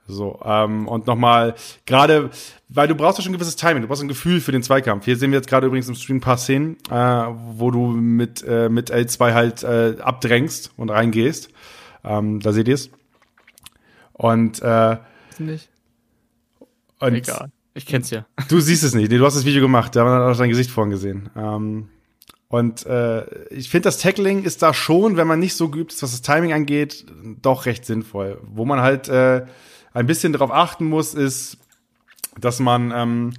Speaker 1: So, ähm, und nochmal, gerade, weil du brauchst ja schon ein gewisses Timing, du brauchst ein Gefühl für den Zweikampf. Hier sehen wir jetzt gerade übrigens im Stream ein paar Szenen, äh, wo du mit, äh, mit L2 halt äh, abdrängst und reingehst. Ähm, da seht ihr es. Und äh,
Speaker 2: nicht. Und Egal. Ich kenn's ja. <laughs>
Speaker 1: Du siehst es nicht. Nee, du hast das Video gemacht. Da haben wir auch dein Gesicht vorhin gesehen. Ähm, und äh, ich finde, das Tackling ist da schon, wenn man nicht so geübt ist, was das Timing angeht, doch recht sinnvoll. Wo man halt äh, ein bisschen darauf achten muss, ist, dass man ähm,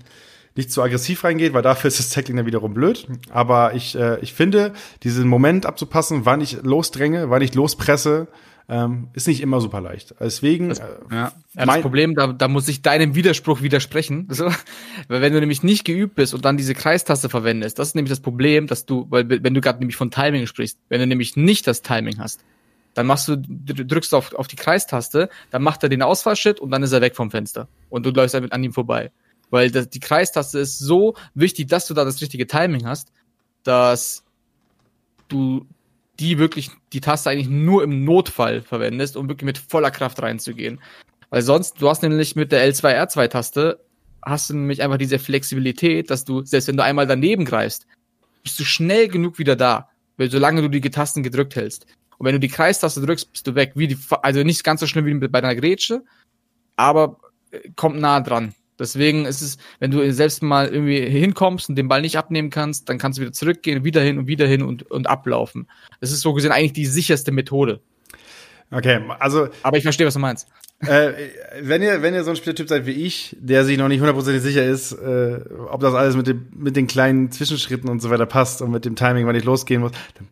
Speaker 1: nicht zu aggressiv reingeht, weil dafür ist das Tackling dann wiederum blöd. Aber ich, äh, ich finde, diesen Moment abzupassen, wann ich losdränge, wann ich lospresse, ähm, ist nicht immer super leicht. Deswegen. Das,
Speaker 2: äh, ja. ja das Problem, da, da muss ich deinem Widerspruch widersprechen. <laughs> So. Weil wenn du nämlich nicht geübt bist und dann diese Kreistaste verwendest, das ist nämlich das Problem, dass du, weil wenn du gerade nämlich von Timing sprichst, wenn du nämlich nicht das Timing hast, dann machst du, drückst auf, auf die Kreistaste, dann macht er den Ausfallschritt und dann ist er weg vom Fenster. Und du läufst damit an ihm vorbei. Weil das, die Kreistaste ist so wichtig, dass du da das richtige Timing hast, dass du die wirklich die Taste eigentlich nur im Notfall verwendest, um wirklich mit voller Kraft reinzugehen. Weil sonst, du hast nämlich mit der L2R2-Taste, hast du nämlich einfach diese Flexibilität, dass du, selbst wenn du einmal daneben greifst, bist du schnell genug wieder da, weil solange du die Tasten gedrückt hältst. Und wenn du die Kreistaste drückst, bist du weg. Wie die, also nicht ganz so schlimm wie bei einer Grätsche, aber äh, kommt nah dran. Deswegen ist es, wenn du selbst mal irgendwie hinkommst und den Ball nicht abnehmen kannst, dann kannst du wieder zurückgehen, wieder hin und wieder hin und, und ablaufen. Das ist so gesehen eigentlich die sicherste Methode.
Speaker 1: Okay, also.
Speaker 2: Aber ich verstehe, was du meinst.
Speaker 1: Äh, wenn ihr, wenn ihr so ein Spieltyp seid wie ich, der sich noch nicht hundertprozentig sicher ist, äh, ob das alles mit dem, mit den kleinen Zwischenschritten und so weiter passt und mit dem Timing, wann ich losgehen muss, dann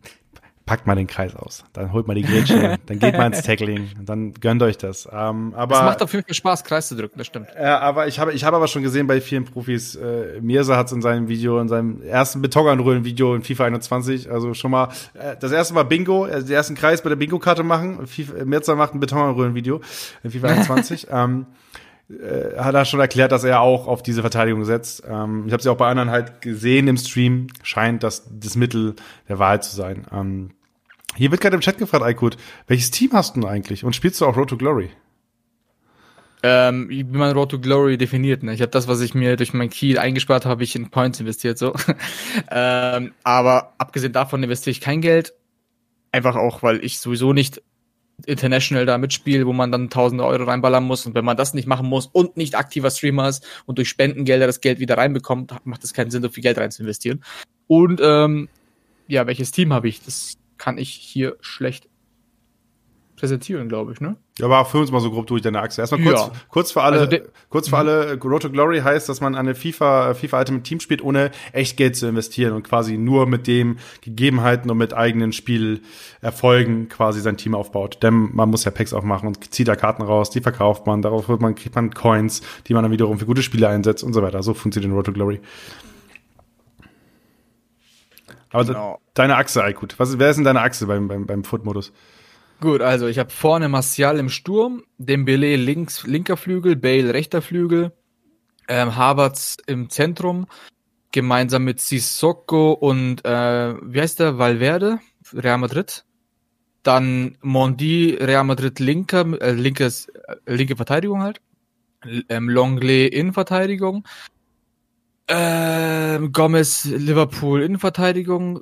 Speaker 1: packt mal den Kreis aus. Dann holt mal die Grätsche, <laughs> dann geht mal ins Tackling, dann gönnt euch das. Ähm, aber,
Speaker 2: es macht auf jeden Fall Spaß, Kreis zu drücken, das stimmt.
Speaker 1: Ja, aber ich habe ich habe aber schon gesehen bei vielen Profis, äh, Mirza hat es in seinem Video, in seinem ersten Betonanrollen-Video in FIFA 21, also schon mal, äh, das erste Mal Bingo, also den ersten Kreis bei der Bingo-Karte machen. FIFA, Mirza macht ein Betonanrollen-Video in FIFA <laughs> 21. ähm, äh, hat er schon erklärt, dass er auch auf diese Verteidigung setzt. Ähm, ich habe sie auch bei anderen halt gesehen im Stream. Scheint das das Mittel der Wahl zu sein. Ähm, hier wird gerade im Chat gefragt, Aykut, welches Team hast du eigentlich und spielst du auch Road to Glory?
Speaker 2: Ähm, wie man Road to Glory definiert. Ne? Ich habe das, was ich mir durch mein Key eingespart habe, ich in Points investiert. so. <laughs> ähm, aber abgesehen davon investiere ich kein Geld. Einfach auch, weil ich sowieso nicht international da mitspiele, wo man dann tausende Euro reinballern muss. Und wenn man das nicht machen muss und nicht aktiver Streamer ist und durch Spendengelder das Geld wieder reinbekommt, macht es keinen Sinn, so viel Geld rein zu investieren. Und ähm, ja, welches Team habe ich? Das kann ich hier schlecht präsentieren, glaube ich, ne?
Speaker 1: Ja, aber für uns mal so grob durch deine Achse. Erstmal kurz,
Speaker 2: Ja.
Speaker 1: kurz für alle,
Speaker 2: Also
Speaker 1: kurz für alle, Road to Glory heißt, dass man eine FIFA, FIFA Ultimate Team spielt, ohne echt Geld zu investieren und quasi nur mit den Gegebenheiten und mit eigenen Spielerfolgen quasi sein Team aufbaut. Denn man muss ja Packs aufmachen und zieht da Karten raus, die verkauft man, darauf holt man, kriegt man Coins, die man dann wiederum für gute Spiele einsetzt und so weiter. So funktioniert Road to Glory. Aber
Speaker 2: Genau.
Speaker 1: deine Achse, Aykut. Was, wer ist denn deine Achse beim, beim, beim Foot-Modus?
Speaker 2: Gut, also ich habe vorne Martial im Sturm, Dembele links, linker Flügel, Bale rechter Flügel, ähm, Havertz im Zentrum, gemeinsam mit Sissoko und äh, wie heißt der, Valverde, Real Madrid. Dann Mondi, Real Madrid linker, äh, linkes, äh, linke Verteidigung halt. Ähm, Longley Innenverteidigung. Ähm, Gomez Liverpool Innenverteidigung.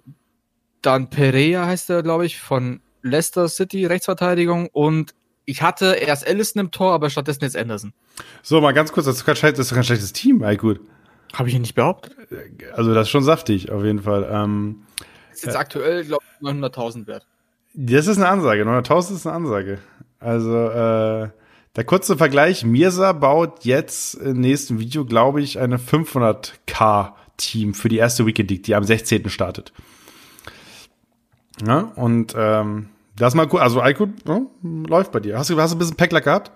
Speaker 2: Dann Pereira heißt er, glaube ich, von Leicester City Rechtsverteidigung. Und ich hatte erst Allison im Tor, aber stattdessen jetzt Anderson.
Speaker 1: So, mal ganz kurz, das ist kein, schlechtes- das ist kein schlechtes Team, Aykut.
Speaker 2: Habe ich ihn nicht behauptet?
Speaker 1: Also das ist schon saftig, auf jeden Fall. Ähm,
Speaker 2: Ist jetzt aktuell, glaube ich, 900.000 wert.
Speaker 1: das ist eine Ansage, 900.000 ist eine Ansage. Also äh, der kurze Vergleich, Mirza baut jetzt im nächsten Video, glaube ich, eine 500k-Team für die erste Weekend League, die am 16. startet. Ja, und ähm, das mal gut, also Aykut ja, läuft bei dir. Hast du, hast du ein bisschen Packlack gehabt?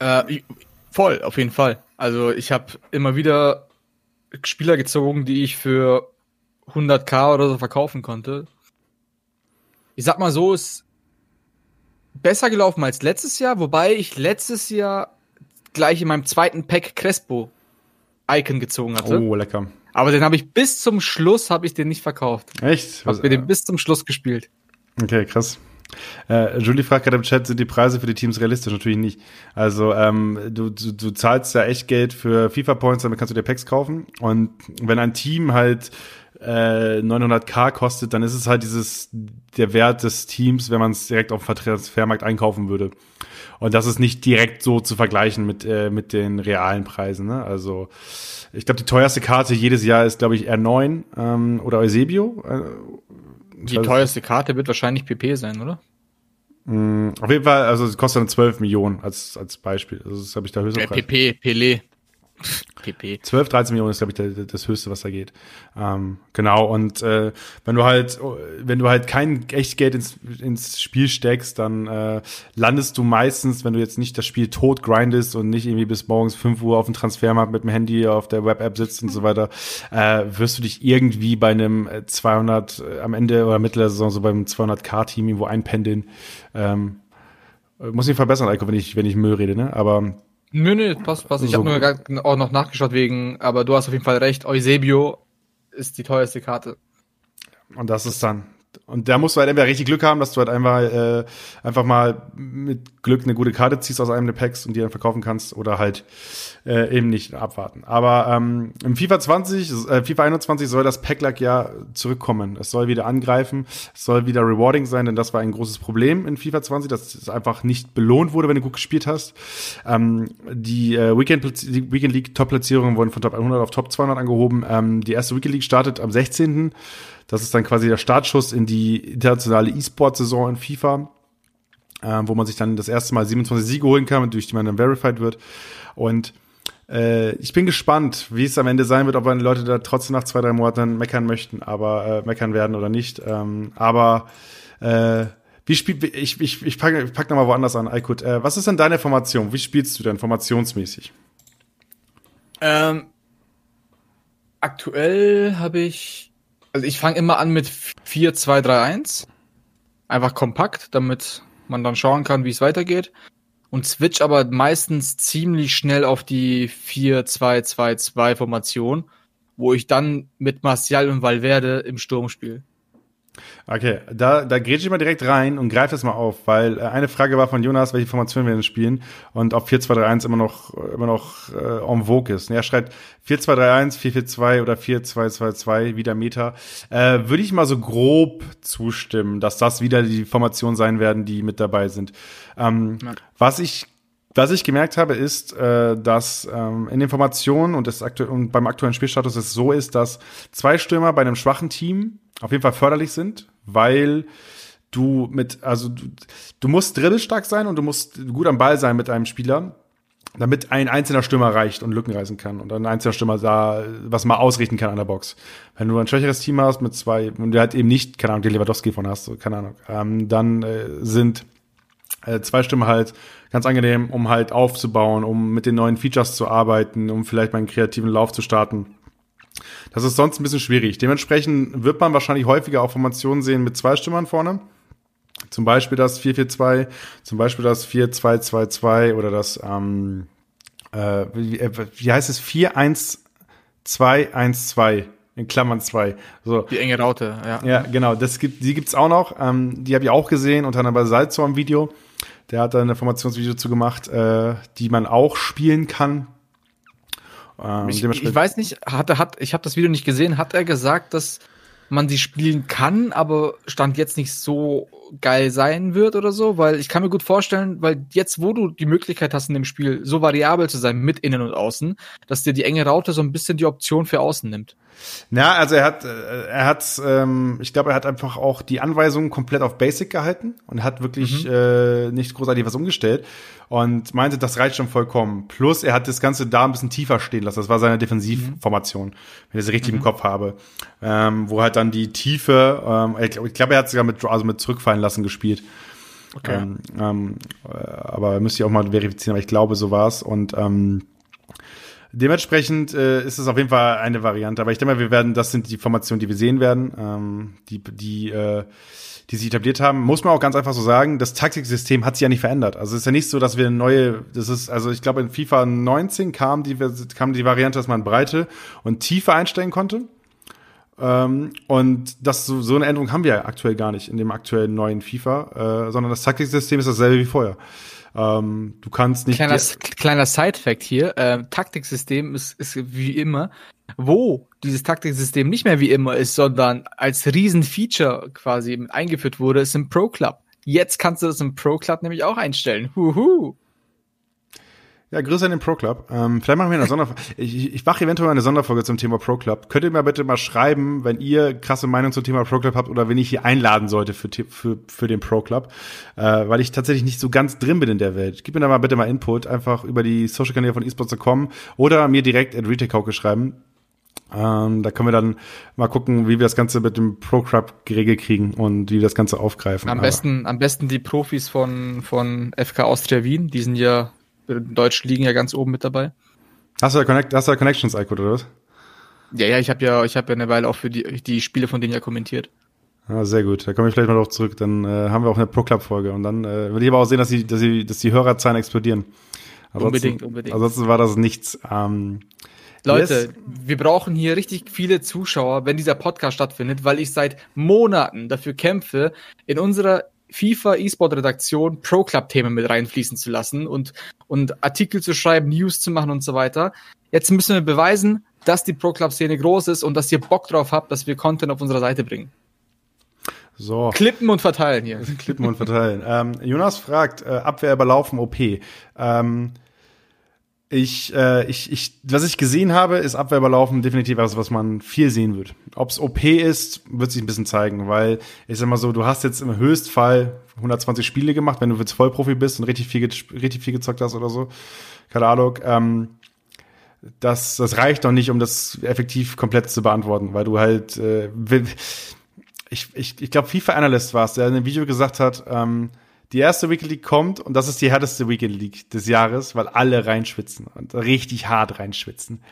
Speaker 2: Äh, ich- voll, auf jeden Fall. Also ich habe immer wieder Spieler gezogen, die ich für 100k oder so verkaufen konnte. Ich sag mal so, ist besser gelaufen als letztes Jahr, wobei ich letztes Jahr gleich in meinem zweiten Pack Crespo Icon gezogen hatte.
Speaker 1: Oh, lecker.
Speaker 2: Aber den habe ich bis zum Schluss habe ich den nicht verkauft.
Speaker 1: Echt?
Speaker 2: Hab mir den bis zum Schluss gespielt.
Speaker 1: Okay, krass. Äh, Julie fragt gerade im Chat, sind die Preise für die Teams realistisch? Natürlich nicht. Also ähm, du, du, du zahlst ja echt Geld für FIFA-Points, damit kannst du dir Packs kaufen. Und wenn ein Team halt äh, 900k kostet, dann ist es halt dieses der Wert des Teams, wenn man es direkt auf dem Transfermarkt einkaufen würde. Und das ist nicht direkt so zu vergleichen mit, äh, mit den realen Preisen. Ne? Also ich glaube, die teuerste Karte jedes Jahr ist, glaube ich, R9 ähm, oder Eusebio. Äh,
Speaker 2: Die teuerste Karte wird wahrscheinlich PP sein, oder?
Speaker 1: Mm, Auf jeden Fall, also es kostet dann 12 Millionen als, als Beispiel. Also das habe ich da höchste
Speaker 2: Äh,
Speaker 1: Preis.
Speaker 2: PP, Pelé. PP.
Speaker 1: 12, 13 Millionen ist, glaube ich, das höchste, was da geht. Ähm, genau, und äh, wenn du halt, wenn du halt kein echt Geld ins, ins Spiel steckst, dann äh, landest du meistens, wenn du jetzt nicht das Spiel tot grindest und nicht irgendwie bis morgens 5 Uhr auf dem Transfermarkt mit dem Handy auf der Web-App sitzt und so weiter, äh, wirst du dich irgendwie bei einem äh, 200, äh, am Ende oder Mitte der Saison so beim 200k-Team irgendwo einpendeln. Ähm, muss mich verbessern, Eiko, wenn ich, wenn ich Müll rede, ne? Aber
Speaker 2: Nö, nö, passt, passt. Ich
Speaker 1: So
Speaker 2: habe nur gar- auch noch nachgeschaut wegen, aber du hast auf jeden Fall recht. Eusebio ist die teuerste Karte.
Speaker 1: Und das ist dann. Und da musst du halt entweder richtig Glück haben, dass du halt einfach, äh, einfach mal mit Glück eine gute Karte ziehst aus einem der Packs und die dann verkaufen kannst oder halt äh, eben nicht abwarten. Aber ähm, im FIFA 20, äh, FIFA 21 soll das Packlack ja zurückkommen. Es soll wieder angreifen, es soll wieder rewarding sein, denn das war ein großes Problem in FIFA 20, dass es einfach nicht belohnt wurde, wenn du gut gespielt hast. Ähm, die, äh, Weekend, die Weekend League Top-Platzierungen wurden von Top 100 auf Top 200 angehoben. Ähm, die erste Weekend League startet am 16. Das ist dann quasi der Startschuss in die internationale E-Sport-Saison in FIFA, äh, wo man sich dann das erste Mal 27 Siege holen kann, durch die man dann verified wird. Und äh, ich bin gespannt, wie es am Ende sein wird, ob meine Leute da trotzdem nach zwei, drei Monaten meckern möchten, aber äh, meckern werden oder nicht. Ähm, aber äh, wie spielt ich ich ich packe ich pack noch mal woanders an, Aykut. Äh, was ist denn deine Formation? Wie spielst du denn formationsmäßig?
Speaker 2: Ähm, aktuell habe ich, also ich fange immer an mit 4, 2, 3, 1. Einfach kompakt, damit man dann schauen kann, wie es weitergeht. Und switch aber meistens ziemlich schnell auf die 4, 2, 2, 2 Formation, wo ich dann mit Martial und Valverde im Sturm spiele.
Speaker 1: Okay, da, da grätsch ich mal direkt rein und greife das mal auf, weil äh, eine Frage war von Jonas, welche Formation wir denn spielen und ob 4-2-3-1 immer noch, immer noch äh, en vogue ist. Und er schreibt 4-2-3-1, 4-4-2 oder 4-2-2-2, wieder Meta. Äh, Würde ich mal so grob zustimmen, dass das wieder die Formationen sein werden, die mit dabei sind. Ähm,
Speaker 2: Ja.
Speaker 1: Was ich Was ich gemerkt habe, ist, äh, dass ähm, in Informationen und, das aktu und beim aktuellen Spielstatus es so ist, dass zwei Stürmer bei einem schwachen Team auf jeden Fall förderlich sind, weil du mit, also du, du musst dribbelstark sein und du musst gut am Ball sein mit einem Spieler, damit ein einzelner Stürmer reicht und Lücken reißen kann und ein einzelner Stürmer da was mal ausrichten kann an der Box. Wenn du ein schwächeres Team hast mit zwei, wenn du halt eben nicht, keine Ahnung, den Lewandowski von hast, so, keine Ahnung, ähm, dann äh, sind äh, zwei Stürmer halt ganz angenehm, um halt aufzubauen, um mit den neuen Features zu arbeiten, um vielleicht mal einen kreativen Lauf zu starten. Das ist sonst ein bisschen schwierig. Dementsprechend wird man wahrscheinlich häufiger auch Formationen sehen mit zwei Stürmern vorne. Zum Beispiel das 442, zum Beispiel das 4222 oder das, ähm, äh, wie, äh, wie heißt es? 41212 in Klammern 2. So.
Speaker 2: Die enge Raute, ja.
Speaker 1: Ja, genau. Das gibt, die gibt's auch noch. Ähm, die habe ich auch gesehen, unter anderem bei Salzo im Video. Der hat da ein Informationsvideo zu gemacht, äh, die man auch spielen kann.
Speaker 2: Ähm, ich, ich weiß nicht, hat er, hat, ich habe das Video nicht gesehen, hat er gesagt, dass man sie spielen kann, aber Stand jetzt nicht so geil sein wird oder so, weil ich kann mir gut vorstellen, weil jetzt, wo du die Möglichkeit hast in dem Spiel, so variabel zu sein mit innen und außen, dass dir die enge Raute so ein bisschen die Option für außen nimmt.
Speaker 1: Na, also er hat, äh, er hat, ähm, ich glaube, er hat einfach auch die Anweisungen komplett auf Basic gehalten und hat wirklich mhm. äh, nicht großartig was umgestellt und meinte, das reicht schon vollkommen. Plus, er hat das Ganze da ein bisschen tiefer stehen lassen. Das war seine Defensivformation, wenn ich das richtig mhm. im Kopf habe, ähm, wo halt dann die Tiefe, ähm, ich glaube, glaub, er hat sogar mit, also mit zurückfallen lassen gespielt. Okay. Ähm, ähm, äh, aber müsste ich auch mal verifizieren, aber ich glaube, so war's und ähm, Dementsprechend äh, ist es auf jeden Fall eine Variante. Aber ich denke mal, wir werden, das sind die Formationen, die wir sehen werden, ähm, die, die, äh, die sie etabliert haben. Muss man auch ganz einfach so sagen, das Taktiksystem hat sich ja nicht verändert. Also es ist ja nicht so, dass wir eine neue, das ist, also ich glaube in FIFA 19 kam die, kam die Variante, dass man Breite und Tiefe einstellen konnte. Ähm, und das so, so eine Änderung haben wir ja aktuell gar nicht in dem aktuellen neuen FIFA, äh, sondern das Taktiksystem ist dasselbe wie vorher. Ähm, du kannst nicht.
Speaker 2: Kleiner, kleiner Side-Fact hier: äh, Taktiksystem ist, ist wie immer. Wo dieses Taktiksystem nicht mehr wie immer ist, sondern als Riesenfeature quasi eingeführt wurde, ist im Pro Club. Jetzt kannst du das im Pro Club nämlich auch einstellen. Huhu.
Speaker 1: Ja, Grüße an den Pro Club. Ähm, vielleicht machen wir eine Sonderfolge. <laughs> Ich, ich mache eventuell eine Sonderfolge zum Thema Pro Club. Könnt ihr mir bitte mal schreiben, wenn ihr krasse Meinung zum Thema Pro Club habt oder wenn ich hier einladen sollte für, für, für den Pro Club. Äh, weil ich tatsächlich nicht so ganz drin bin in der Welt. Gib mir da mal bitte mal Input, einfach über die Social Kanäle von esports.com oder mir direkt at Retake schreiben. Ähm, da können wir dann mal gucken, wie wir das Ganze mit dem Pro Club geregelt kriegen und wie wir das Ganze aufgreifen.
Speaker 2: Am besten, am besten die Profis von, von FK Austria Wien, die sind ja Deutsch liegen ja ganz oben mit dabei.
Speaker 1: Hast du da, Connect, hast du da Connections, Eikut, oder was?
Speaker 2: Ja, ja, ich habe ja, ich habe ja eine Weile auch für die, die Spiele von denen ja kommentiert.
Speaker 1: Ja, sehr gut. Da komme ich vielleicht mal drauf zurück. Dann äh, haben wir auch eine Pro Club Folge und dann äh, will ich aber auch sehen, dass die, dass die, dass die Hörerzahlen explodieren. Ansonsten, unbedingt, unbedingt. Ansonsten war das nichts. Ähm,
Speaker 2: Leute, yes. wir brauchen hier richtig viele Zuschauer, wenn dieser Podcast stattfindet, weil ich seit Monaten dafür kämpfe, in unserer FIFA E-Sport Redaktion Pro Club Themen mit reinfließen zu lassen und, und Artikel zu schreiben, News zu machen und so weiter. Jetzt müssen wir beweisen, dass die Pro Club Szene groß ist und dass ihr Bock drauf habt, dass wir Content auf unserer Seite bringen.
Speaker 1: So.
Speaker 2: Klippen und verteilen hier.
Speaker 1: Klippen und verteilen. ähm, Jonas fragt, äh, Abwehr überlaufen OP. Ähm, ich, äh, ich, ich, was ich gesehen habe, ist Abwehrüberlaufen definitiv was, was man viel sehen wird. Ob's OP ist, wird sich ein bisschen zeigen, weil ich sag mal so, du hast jetzt im Höchstfall 120 Spiele gemacht, wenn du jetzt Vollprofi bist und richtig viel, richtig viel gezockt hast oder so. Keine Ahnung. Ähm, das, das reicht noch nicht, um das effektiv komplett zu beantworten, weil du halt, äh, ich, ich, ich glaube, FIFA Analyst war es, der in einem Video gesagt hat, ähm, die erste Weekend League kommt und das ist die härteste Weekend League des Jahres, weil alle reinschwitzen und richtig hart reinschwitzen.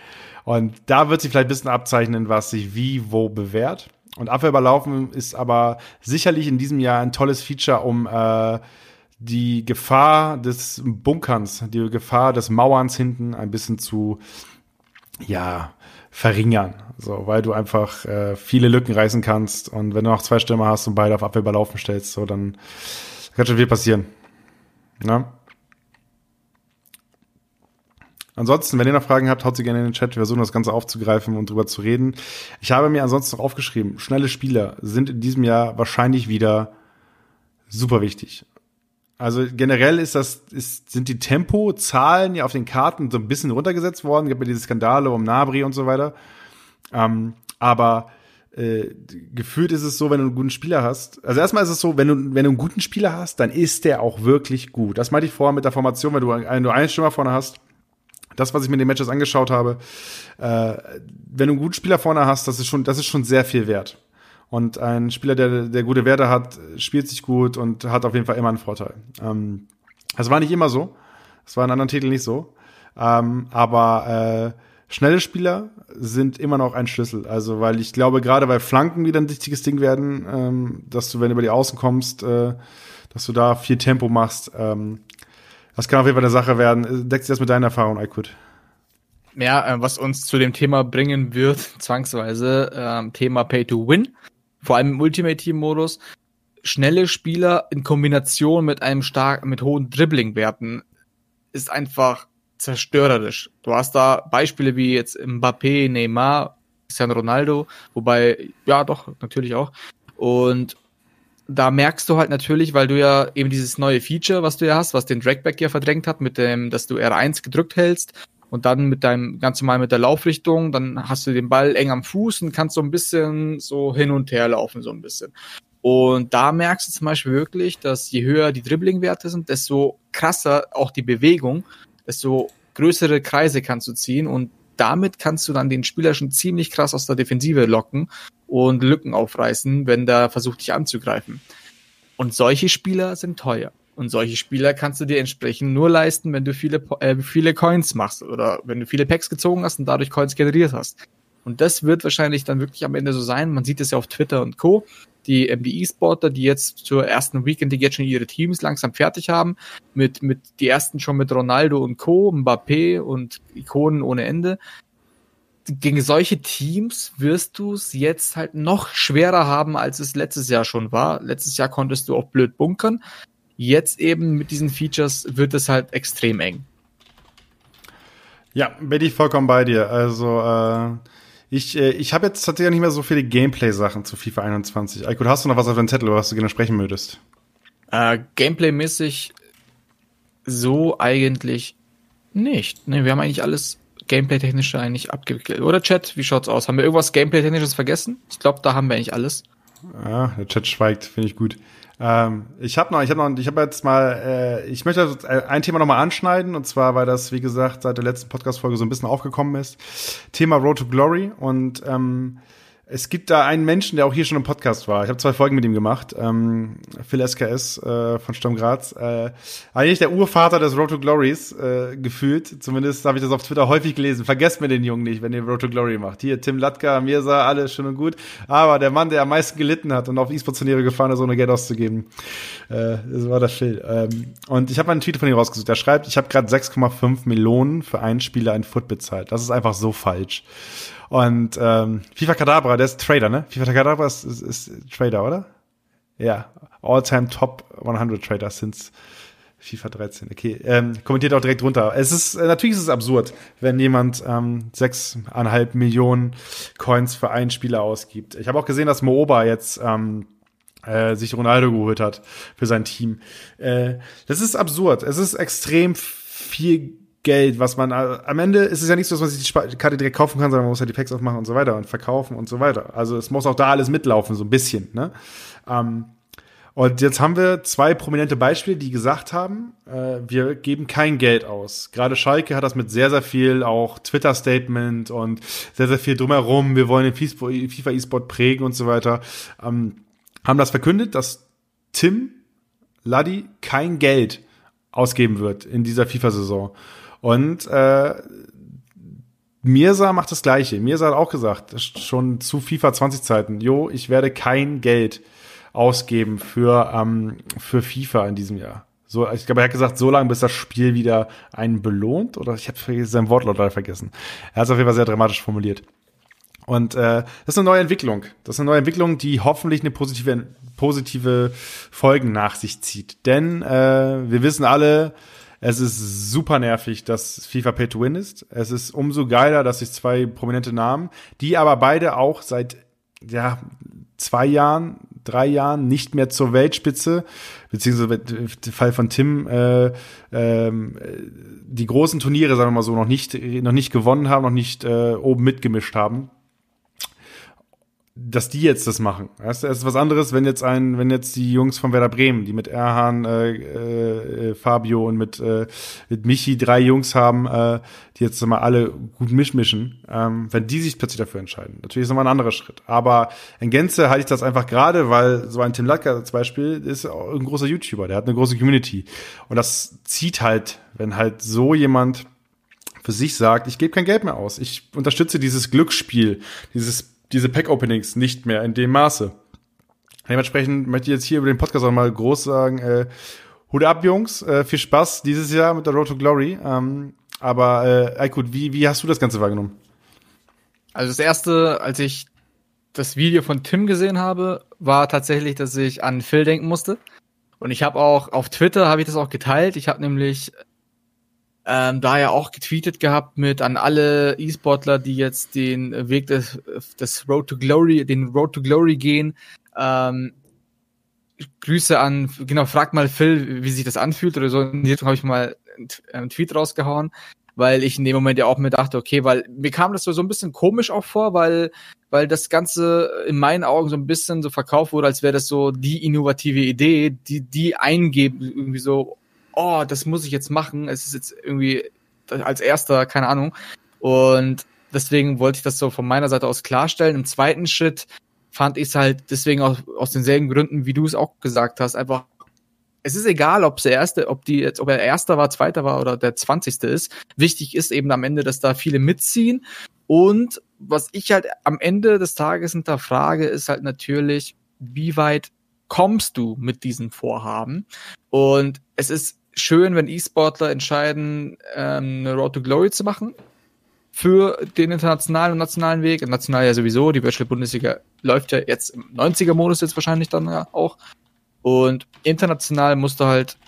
Speaker 1: Und da wird sich vielleicht ein bisschen abzeichnen, was sich wie wo bewährt. Und Abwehr überlaufen ist aber sicherlich in diesem Jahr ein tolles Feature, um äh, die Gefahr des Bunkerns, die Gefahr des Mauerns hinten ein bisschen zu, ja, verringern. So, weil du einfach äh, viele Lücken reißen kannst und wenn du noch zwei Stürmer hast und beide auf Abwehr überlaufen stellst, so dann kann schon viel passieren. Na? Ansonsten, wenn ihr noch Fragen habt, haut sie gerne in den Chat. Wir versuchen das Ganze aufzugreifen und drüber zu reden. Ich habe mir ansonsten noch aufgeschrieben, schnelle Spieler sind in diesem Jahr wahrscheinlich wieder super wichtig. Also generell ist das, ist, sind die Tempozahlen ja auf den Karten so ein bisschen runtergesetzt worden. Es gibt ja diese Skandale um Nabri und so weiter. Ähm, aber äh, gefühlt ist es so, wenn du einen guten Spieler hast. Also erstmal ist es so, wenn du, wenn du einen guten Spieler hast, dann ist der auch wirklich gut. Das meinte ich vorher mit der Formation, wenn du einen, nur einen Stürmer vorne hast. Das, was ich mir in den Matches angeschaut habe, äh, wenn du einen guten Spieler vorne hast, das ist schon, das ist schon sehr viel wert. Und ein Spieler, der, der gute Werte hat, spielt sich gut und hat auf jeden Fall immer einen Vorteil. Ähm, das war nicht immer so. Das war in anderen Titeln nicht so. Ähm, aber äh, schnelle Spieler sind immer noch ein Schlüssel. Also, weil ich glaube, gerade bei Flanken wieder ein wichtiges Ding werden, ähm, dass du, wenn du über die Außen kommst, äh, dass du da viel Tempo machst. Ähm, das kann auf jeden Fall eine Sache werden. Deckt sich das mit deiner Erfahrung, Aykut?
Speaker 2: Ja, äh, was uns zu dem Thema bringen wird, <laughs> zwangsweise, äh, Thema Pay to Win vor allem im Ultimate Team Modus, schnelle Spieler in Kombination mit einem stark, mit hohen Dribbling-Werten ist einfach zerstörerisch. Du hast da Beispiele wie jetzt Mbappé, Neymar, Cristiano Ronaldo, wobei, ja doch, natürlich auch. Und da merkst du halt natürlich, weil du ja eben dieses neue Feature, was du ja hast, was den Dragback ja verdrängt hat, mit dem, dass du R1 gedrückt hältst und dann mit deinem ganz normal mit der Laufrichtung, dann hast du den Ball eng am Fuß und kannst so ein bisschen so hin und her laufen, so ein bisschen. Und da merkst du zum Beispiel wirklich, dass je höher die Dribbling-Werte sind, desto krasser auch die Bewegung, desto größere Kreise kannst du ziehen und damit kannst du dann den Spieler schon ziemlich krass aus der Defensive locken und Lücken aufreißen, wenn der versucht, dich anzugreifen. Und solche Spieler sind teuer. Und solche Spieler kannst du dir entsprechend nur leisten, wenn du viele, äh, viele Coins machst oder wenn du viele Packs gezogen hast und dadurch Coins generiert hast. Und das wird wahrscheinlich dann wirklich am Ende so sein. Man sieht es ja auf Twitter und Co. Die MBE-Sportler, die jetzt zur ersten Weekend, die jetzt schon ihre Teams langsam fertig haben, mit, mit, die ersten schon mit Ronaldo und Co., Mbappé und Ikonen ohne Ende. Gegen solche Teams wirst du es jetzt halt noch schwerer haben, als es letztes Jahr schon war. Letztes Jahr konntest du auch blöd bunkern. Jetzt eben mit diesen Features wird es halt extrem eng.
Speaker 1: Ja, bin ich vollkommen bei dir. Also äh, ich, äh, ich habe jetzt tatsächlich nicht mehr so viele Gameplay-Sachen zu FIFA 21. Aykut, hast du noch was auf deinem Zettel, über was du gerne sprechen möchtest?
Speaker 2: Äh, Gameplay-mäßig so eigentlich nicht. Ne, wir haben eigentlich alles Gameplay-technische eigentlich abgewickelt. Oder Chat, wie schaut's aus? Haben wir irgendwas Gameplay-technisches vergessen? Ich glaube, da haben wir eigentlich alles.
Speaker 1: Ja, der Chat schweigt, finde ich gut. Ähm, ich habe noch, ich habe noch, ich habe jetzt mal, äh, ich möchte ein Thema noch mal anschneiden und zwar, weil das, wie gesagt, seit der letzten Podcast-Folge so ein bisschen aufgekommen ist. Thema Road to Glory und ähm, es gibt da einen Menschen, der auch hier schon im Podcast war. Ich habe zwei Folgen mit ihm gemacht. Ähm, Phil SKS äh, von Sturm Graz. Äh, eigentlich der Urvater des Road to Glories äh, gefühlt. Zumindest habe ich das auf Twitter häufig gelesen. Vergesst mir den Jungen nicht, wenn ihr Road to Glory macht. Hier, Tim Latka, Mirsa, alles schön und gut. Aber der Mann, der am meisten gelitten hat und auf E-Sport-Turniere gefahren ist, ohne Geld auszugeben, äh, das war der Phil. Ähm, und ich habe einen Tweet von ihm rausgesucht. Der schreibt, ich habe gerade 6,5 Millionen für einen Spieler ein Foot bezahlt. Das ist einfach so falsch. Und ähm, FIFA Kadabra, der ist Trader, ne? FIFA Kadabra ist, ist, ist Trader, oder? Ja, All-Time Top 100 Trader since FIFA 13. Okay, ähm, kommentiert auch direkt runter. Es ist äh, natürlich ist es absurd, wenn jemand ähm, sechseinhalb Millionen Coins für einen Spieler ausgibt. Ich habe auch gesehen, dass Mooba jetzt ähm, äh, sich Ronaldo geholt hat für sein Team. Äh, das ist absurd. Es ist extrem viel Geld, was man äh, am Ende ist es ja nicht so, dass man sich die Karte direkt kaufen kann, sondern man muss ja die Packs aufmachen und so weiter und verkaufen und so weiter. Also es muss auch da alles mitlaufen, so ein bisschen. Ne? Ähm, und jetzt haben wir zwei prominente Beispiele, die gesagt haben, äh, wir geben kein Geld aus. Gerade Schalke hat das mit sehr, sehr viel auch Twitter-Statement und sehr, sehr viel drumherum. Wir wollen den FIFA E-Sport prägen und so weiter. Ähm, haben das verkündet, dass Tim Laddi kein Geld ausgeben wird in dieser FIFA-Saison. Und äh, Mirsa macht das Gleiche. Mirsa hat auch gesagt, schon zu FIFA 20 Zeiten, jo, ich werde kein Geld ausgeben für, ähm, für FIFA in diesem Jahr. So, ich glaube, er hat gesagt, so lange, bis das Spiel wieder einen belohnt, oder ich habe sein Wortlaut leider vergessen. Er hat es auf jeden Fall sehr dramatisch formuliert. Und äh, das ist eine neue Entwicklung. Das ist eine neue Entwicklung, die hoffentlich eine positive, positive Folgen nach sich zieht. Denn äh, wir wissen alle, es ist super nervig, dass FIFA Pay to Win ist. Es ist umso geiler, dass sich zwei prominente Namen, die aber beide auch seit ja, zwei Jahren, drei Jahren nicht mehr zur Weltspitze, beziehungsweise der Fall von Tim, äh, ähm, die großen Turniere, sagen wir mal so, noch nicht, noch nicht gewonnen haben, noch nicht äh, oben mitgemischt haben dass die jetzt das machen. Weißt du, es ist was anderes, wenn jetzt ein, wenn jetzt die Jungs von Werder Bremen, die mit Erhan, äh, äh, Fabio und mit, äh, mit Michi drei Jungs haben, äh, die jetzt mal alle gut mischmischen, ähm, wenn die sich plötzlich dafür entscheiden. Natürlich ist nochmal ein anderer Schritt. Aber in Gänze halte ich das einfach gerade, weil so ein Tim Latka zum Beispiel ist ein großer YouTuber, der hat eine große Community. Und das zieht halt, wenn halt so jemand für sich sagt, ich gebe kein Geld mehr aus. Ich unterstütze dieses Glücksspiel, dieses diese Pack-Openings nicht mehr in dem Maße. Dementsprechend möchte ich jetzt hier über den Podcast auch mal groß sagen, äh, Hut ab, Jungs, äh, viel Spaß dieses Jahr mit der Road to Glory. Ähm, aber äh, gut, wie, wie hast du das Ganze wahrgenommen?
Speaker 2: Also das erste, als ich das Video von Tim gesehen habe, war tatsächlich, dass ich an Phil denken musste. Und ich habe auch auf Twitter habe ich das auch geteilt. Ich habe nämlich ähm, da ja auch getweetet gehabt mit an alle E-Sportler, die jetzt den Weg des, des Road to Glory, den Road to Glory gehen. Ähm, Grüße an, genau, frag mal Phil, wie sich das anfühlt oder so. In die Richtung habe ich mal einen Tweet rausgehauen, weil ich in dem Moment ja auch mir dachte, okay, weil mir kam das so, so ein bisschen komisch auch vor, weil, weil das Ganze in meinen Augen so ein bisschen so verkauft wurde, als wäre das so die innovative Idee, die, die eingeben, irgendwie so, oh, das muss ich jetzt machen. Es ist jetzt irgendwie als erster, keine Ahnung. Und deswegen wollte ich das so von meiner Seite aus klarstellen. Im zweiten Schritt fand ich es halt deswegen auch aus denselben Gründen, wie du es auch gesagt hast, einfach es ist egal, ob der erste, ob die jetzt, ob er erster war, zweiter war oder der zwanzigste ist. Wichtig ist eben am Ende, dass da viele mitziehen. Und was ich halt am Ende des Tages hinterfrage, ist halt natürlich, wie weit kommst du mit diesem Vorhaben? Und es ist schön, wenn E-Sportler entscheiden, ähm, eine Road to Glory zu machen für den internationalen und nationalen Weg. National ja sowieso, die Virtual Bundesliga läuft ja jetzt im 90er-Modus jetzt wahrscheinlich dann ja auch. Und international musst du halt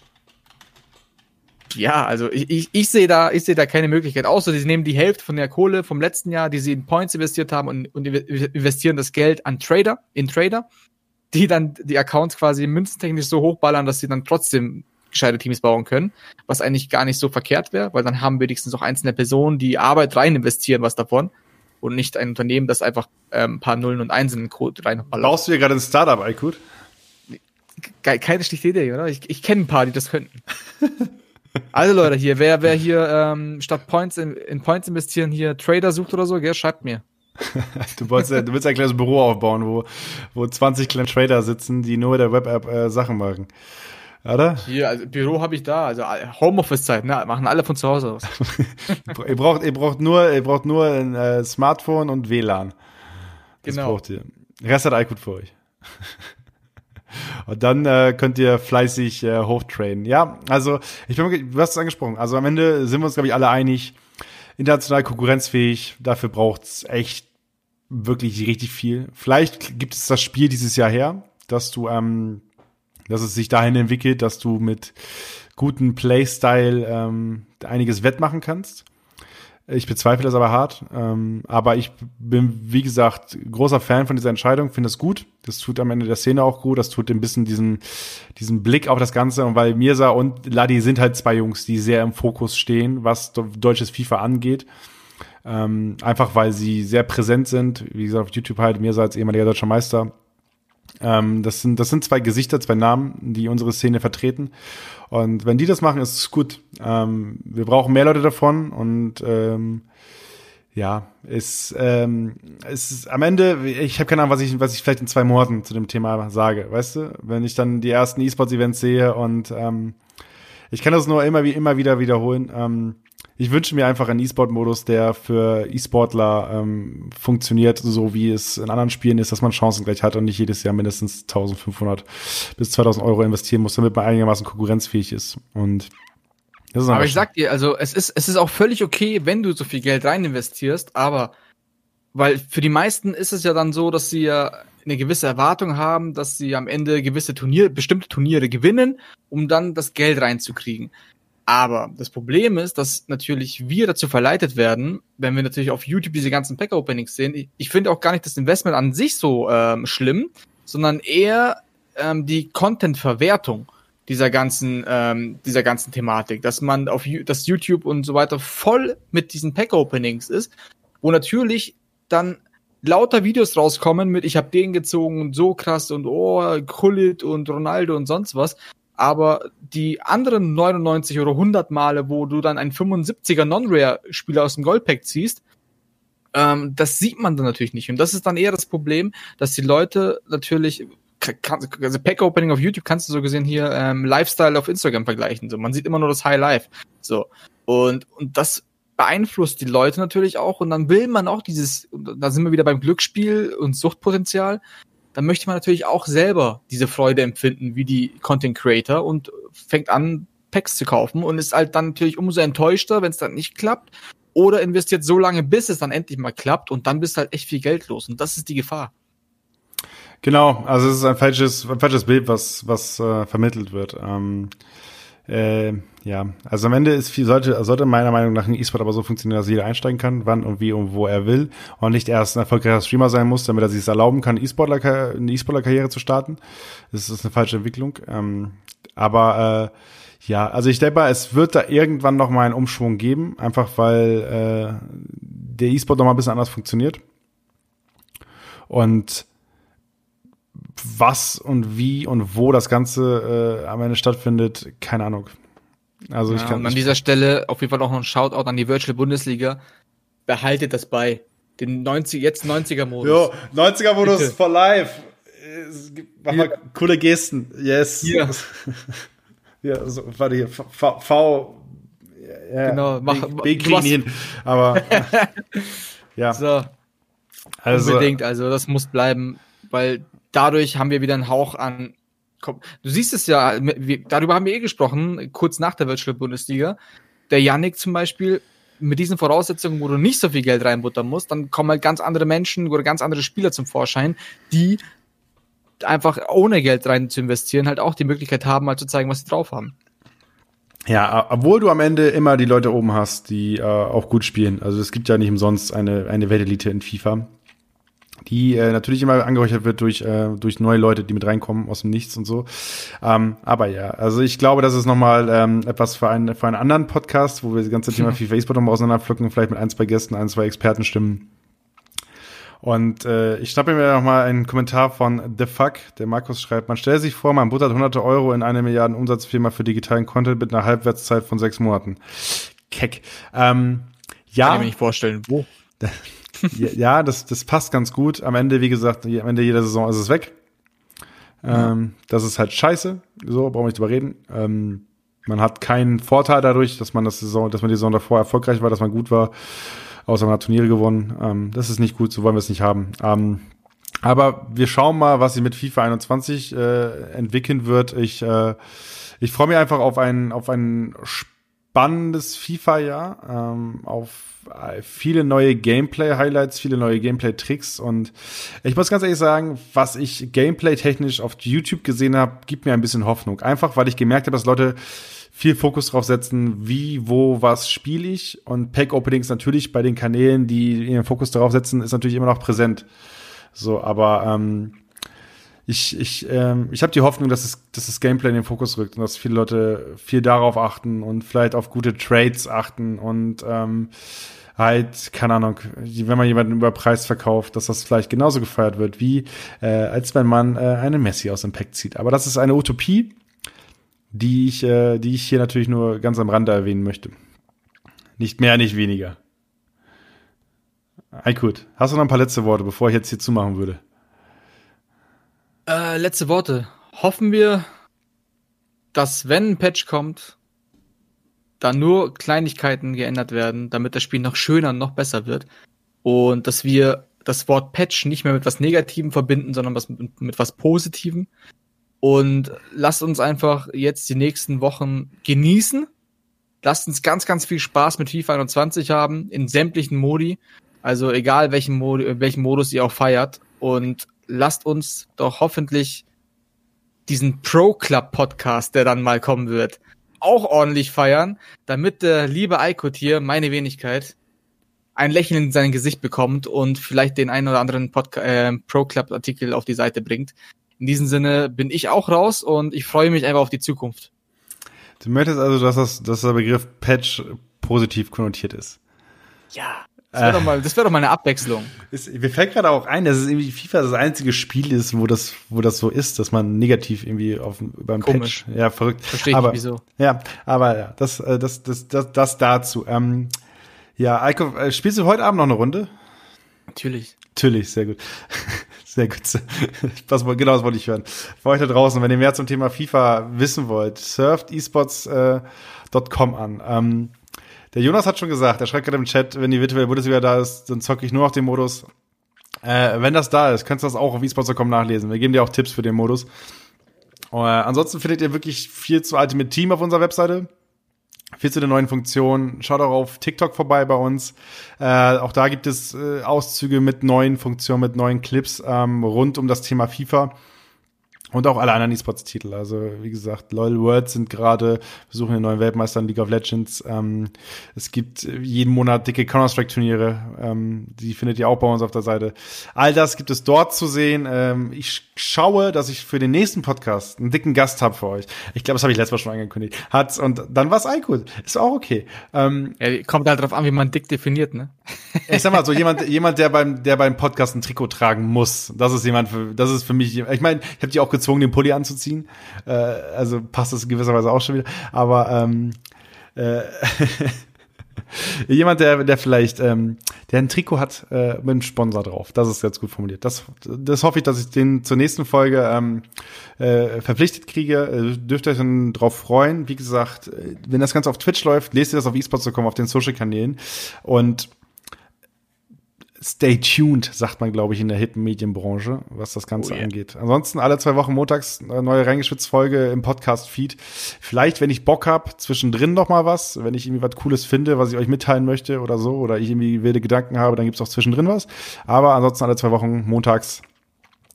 Speaker 2: ja, also ich, ich, ich sehe da, ich da keine Möglichkeit. Außer sie nehmen die Hälfte von der Kohle vom letzten Jahr, die sie in Points investiert haben und, und investieren das Geld an Trader, in Trader, die dann die Accounts quasi münzentechnisch so hochballern, dass sie dann trotzdem gescheite Teams bauen können, was eigentlich gar nicht so verkehrt wäre, weil dann haben wenigstens auch einzelne Personen, die Arbeit rein investieren, was davon und nicht ein Unternehmen, das einfach ähm, ein paar Nullen und Einsen in Code rein.
Speaker 1: Baust du hier gerade ein Startup, Aykut?
Speaker 2: Keine schlichte Idee, oder? Ich, ich kenne ein paar, die das könnten. <laughs> also Leute, hier, wer, wer hier ähm, statt Points in, in Points investieren hier Trader sucht oder so, gell, schreibt mir. <laughs>
Speaker 1: du, wolltest, du willst ein kleines Büro aufbauen, wo, wo 20 kleine Trader sitzen, die nur mit der Web-App äh, Sachen machen. Oder?
Speaker 2: Hier, also Büro habe ich da, also Homeoffice-Zeit, ne? Machen alle von zu Hause aus. <laughs>
Speaker 1: ihr, braucht, ihr braucht nur, ihr braucht nur ein äh, Smartphone und WLAN. Das genau. braucht ihr. Rest hat iCloud für euch. <laughs> Und dann äh, könnt ihr fleißig äh, hochtrainen. Ja, also ich bin, du hast es angesprochen. Also am Ende sind wir uns, glaube ich, alle einig. International konkurrenzfähig. Dafür braucht's echt wirklich richtig viel. Vielleicht gibt es das Spiel dieses Jahr her, dass du ähm, dass es sich dahin entwickelt, dass du mit gutem Playstyle ähm, einiges wettmachen kannst. Ich bezweifle das aber hart. Ähm, aber ich bin, wie gesagt, großer Fan von dieser Entscheidung, finde es gut. Das tut am Ende der Szene auch gut. Das tut ein bisschen diesen, diesen Blick auf das Ganze. Und weil Mirsa und Ladi sind halt zwei Jungs, die sehr im Fokus stehen, was deutsches FIFA angeht. Ähm, einfach weil sie sehr präsent sind. Wie gesagt, auf YouTube halt Mirsa als ehemaliger deutscher Meister ähm, das, sind, das sind zwei Gesichter, zwei Namen, die unsere Szene vertreten. Und wenn die das machen, ist es gut. Ähm, wir brauchen mehr Leute davon und ähm, ja, ist, ähm, ist am Ende, ich habe keine Ahnung, was ich, was ich vielleicht in zwei Monaten zu dem Thema sage, weißt du? Wenn ich dann die ersten E-Sports-Events sehe und ähm, ich kann das nur immer wie immer wieder wiederholen. Ähm, ich wünsche mir einfach einen E-Sport-Modus, der für E-Sportler ähm, funktioniert, so wie es in anderen Spielen ist, dass man Chancen gleich hat und nicht jedes Jahr mindestens 1500 bis 2000 Euro investieren muss, damit man einigermaßen konkurrenzfähig ist. Und
Speaker 2: das ist aber ich sag dir, also es ist, es ist auch völlig okay, wenn du so viel Geld rein investierst, aber weil für die meisten ist es ja dann so, dass sie ja eine gewisse Erwartung haben, dass sie am Ende gewisse Turniere, bestimmte Turniere gewinnen, um dann das Geld reinzukriegen. Aber das Problem ist, dass natürlich wir dazu verleitet werden, wenn wir natürlich auf YouTube diese ganzen Pack-Openings sehen. Ich, ich finde auch gar nicht das Investment an sich so ähm, schlimm, sondern eher ähm, die Content-Verwertung dieser ganzen, ähm, dieser ganzen Thematik, dass man auf dass YouTube und so weiter voll mit diesen Pack-Openings ist, wo natürlich dann lauter Videos rauskommen mit ich habe den gezogen und so krass und oh, Kullit und Ronaldo und sonst was. Aber die anderen 99 oder 100 Male, wo du dann einen 75er Non-Rare-Spieler aus dem Goldpack ziehst, ähm, das sieht man dann natürlich nicht. Und das ist dann eher das Problem, dass die Leute natürlich also Pack Opening auf YouTube kannst du so gesehen hier ähm, Lifestyle auf Instagram vergleichen. So, man sieht immer nur das High Life. So und und das beeinflusst die Leute natürlich auch und dann will man auch dieses, da sind wir wieder beim Glücksspiel und Suchtpotenzial. Dann möchte man natürlich auch selber diese Freude empfinden wie die Content Creator und fängt an Packs zu kaufen und ist halt dann natürlich umso enttäuschter, wenn es dann nicht klappt oder investiert so lange, bis es dann endlich mal klappt und dann bist halt echt viel Geld los und das ist die Gefahr.
Speaker 1: Genau, also es ist ein falsches, ein falsches Bild, was, was äh, vermittelt wird. Ähm, äh, ja, also am Ende ist viel, sollte, sollte meiner Meinung nach ein E-Sport aber so funktionieren, dass jeder einsteigen kann, wann und wie und wo er will und nicht erst ein erfolgreicher Streamer sein muss, damit er sich es erlauben kann, E-Sportler, eine E-Sportler-Karriere zu starten. Das ist eine falsche Entwicklung. Ähm, aber äh, ja, also ich denke mal, es wird da irgendwann noch mal einen Umschwung geben, einfach weil äh, der E-Sport noch mal ein bisschen anders funktioniert. Und was und wie und wo das Ganze äh, am Ende stattfindet, keine Ahnung.
Speaker 2: Also ja, ich kann. Und an dieser Stelle auf jeden Fall auch noch ein Shoutout an die Virtual Bundesliga. Behaltet das bei. Den 90, jetzt 90er Modus. Jo,
Speaker 1: 90er Modus for life. Mach mal coole Gesten. Yes.
Speaker 2: Hier. <laughs>
Speaker 1: ja, so, warte hier. V, v, v
Speaker 2: ja, genau, mach,
Speaker 1: B, B kriegen hin. Aber <laughs>
Speaker 2: ja. So. Also, Unbedingt, also das muss bleiben, weil dadurch haben wir wieder einen Hauch an. Du siehst es ja, darüber haben wir eh gesprochen, kurz nach der Virtual Bundesliga. Der Yannick zum Beispiel, mit diesen Voraussetzungen, wo du nicht so viel Geld reinbuttern musst, dann kommen halt ganz andere Menschen oder ganz andere Spieler zum Vorschein, die einfach ohne Geld rein zu investieren halt auch die Möglichkeit haben, mal zu zeigen, was sie drauf haben.
Speaker 1: Ja, obwohl du am Ende immer die Leute oben hast, die äh, auch gut spielen. Also es gibt ja nicht umsonst eine, eine Weltelite in FIFA die äh, natürlich immer angeräuchert wird durch, äh, durch neue Leute, die mit reinkommen aus dem Nichts und so. Ähm, aber ja, also ich glaube, das ist nochmal ähm, etwas für einen, für einen anderen Podcast, wo wir das ganze Thema <laughs> FIFA E-Sport nochmal auseinanderpflücken, vielleicht mit ein, zwei Gästen, ein, zwei Expertenstimmen. Und äh, ich schnappe mir noch mal einen Kommentar von The Fuck. Der Markus schreibt, man stellt sich vor, man buttert hunderte Euro in eine Milliarden Umsatzfirma für digitalen Content mit einer Halbwertszeit von sechs Monaten. Keck. Ähm, ja.
Speaker 2: Kann ich mir nicht vorstellen, wo. <laughs>
Speaker 1: ja, das, das passt ganz gut. Am Ende, wie gesagt, am Ende jeder Saison ist es weg. Ja. Ähm, das ist halt scheiße. So, brauchen wir nicht drüber reden. Ähm, man hat keinen Vorteil dadurch, dass man das Saison, dass man die Saison davor erfolgreich war, dass man gut war, außer man hat Turniere gewonnen. Ähm, das ist nicht gut, so wollen wir es nicht haben. Ähm, aber wir schauen mal, was sich mit FIFA 21 äh, entwickeln wird. Ich, äh, ich freue mich einfach auf ein, auf ein spannendes FIFA-Jahr, ähm, auf viele neue Gameplay-Highlights, viele neue Gameplay-Tricks und ich muss ganz ehrlich sagen, was ich Gameplay-technisch auf YouTube gesehen habe, gibt mir ein bisschen Hoffnung. Einfach, weil ich gemerkt habe, dass Leute viel Fokus drauf setzen, wie, wo, was spiele ich und Pack-Openings natürlich bei den Kanälen, die ihren Fokus darauf setzen, ist natürlich immer noch präsent. So, aber ähm, ich, ich, ähm, ich habe die Hoffnung, dass, es, dass das Gameplay in den Fokus rückt und dass viele Leute viel darauf achten und vielleicht auf gute Trades achten und ähm, halt, keine Ahnung, wenn man jemanden über Preis verkauft, dass das vielleicht genauso gefeiert wird, wie äh, als wenn man äh, eine Messi aus dem Pack zieht. Aber das ist eine Utopie, die ich, äh, die ich hier natürlich nur ganz am Rande erwähnen möchte. Nicht mehr, nicht weniger. Aykut, hast du noch ein paar letzte Worte, bevor ich jetzt hier zumachen würde?
Speaker 2: Äh, letzte Worte. Hoffen wir, dass wenn ein Patch kommt, da nur Kleinigkeiten geändert werden, damit das Spiel noch schöner und noch besser wird. Und dass wir das Wort Patch nicht mehr mit was Negativem verbinden, sondern was mit, mit was Positivem. Und lasst uns einfach jetzt die nächsten Wochen genießen. Lasst uns ganz, ganz viel Spaß mit FIFA 21 haben, in sämtlichen Modi. Also egal welchen, Modi, welchen Modus ihr auch feiert. Und lasst uns doch hoffentlich diesen Pro Club Podcast, der dann mal kommen wird, auch ordentlich feiern, damit der liebe Eikot hier, meine Wenigkeit, ein Lächeln in sein Gesicht bekommt und vielleicht den einen oder anderen Podca äh, Pro Club Artikel auf die Seite bringt. In diesem Sinne bin ich auch raus und ich freue mich einfach auf die Zukunft.
Speaker 1: Du möchtest also, dass, das, dass der Begriff Patch positiv konnotiert ist.
Speaker 2: Ja. Das wäre äh, doch, mal, das wär doch mal eine Abwechslung.
Speaker 1: Ist, mir fällt gerade auch ein, dass es irgendwie FIFA das einzige Spiel ist, wo das, wo das so ist, dass man negativ irgendwie auf beim
Speaker 2: Komisch.
Speaker 1: Patch. Ja, verrückt.
Speaker 2: Verstehe ich wieso.
Speaker 1: Ja, aber ja, das, äh, das, das, das, das dazu. Ähm, ja, Eiko, äh, spielst du heute Abend noch eine Runde?
Speaker 2: Natürlich.
Speaker 1: Natürlich, sehr gut. <laughs> Sehr gut. Das, genau das wollte ich hören. Für euch da draußen, wenn ihr mehr zum Thema FIFA wissen wollt, surft esports.com an. Ähm, der Jonas hat schon gesagt, er schreibt gerade im Chat, wenn die virtuelle Bundesliga da ist, dann zocke ich nur noch den Modus. Äh, wenn das da ist, könnt ihr das auch auf esports.com nachlesen. Wir geben dir auch Tipps für den Modus. Äh, ansonsten findet ihr wirklich viel zu Ultimate Team auf unserer Webseite. Viel zu den neuen Funktionen. Schaut auch auf TikTok vorbei bei uns. Äh, auch da gibt es äh, Auszüge mit neuen Funktionen, mit neuen Clips ähm, rund um das Thema FIFA. Und auch alle anderen E-Sports-Titel. Also, wie gesagt, LOL World sind gerade, wir suchen den neuen Weltmeister in League of Legends. Ähm, es gibt jeden Monat dicke Counter-Strike-Turniere. Ähm, die findet ihr auch bei uns auf der Seite. All das gibt es dort zu sehen. Ähm, ich schaue, dass ich für den nächsten Podcast einen dicken Gast habe für euch. Ich glaube, das habe ich letztes Mal schon angekündigt. Hat's, und dann war's Eikut. Ist auch okay.
Speaker 2: Ähm, ja, kommt halt drauf an, wie man dick definiert, ne? <laughs>
Speaker 1: ich sag mal so, jemand, jemand, der beim, der beim Podcast ein Trikot tragen muss. Das ist jemand für, das ist für mich, ich meine, ich habe die auch gezwungen, den Pulli anzuziehen. Äh, also passt das in gewisser Weise auch schon wieder. Aber ähm, äh, <laughs> jemand, der, der vielleicht, ähm, der ein Trikot hat äh, mit einem Sponsor drauf. Das ist ganz gut formuliert. Das, das hoffe ich, dass ich den zur nächsten Folge ähm, äh, verpflichtet kriege. Äh, dürft ihr euch dann drauf freuen. Wie gesagt, äh, wenn das Ganze auf Twitch läuft, lest ihr das auf eSports.com auf den Social-Kanälen. Und stay tuned, sagt man, glaube ich, in der hippen Medienbranche, was das Ganze oh yeah. angeht. Ansonsten alle zwei Wochen montags neue Reingeschwitzt-Folge im Podcast-Feed. Vielleicht, wenn ich Bock hab, zwischendrin noch mal was, wenn ich irgendwie was Cooles finde, was ich euch mitteilen möchte oder so, oder ich irgendwie wilde Gedanken habe, dann gibt's auch zwischendrin was. Aber ansonsten alle zwei Wochen montags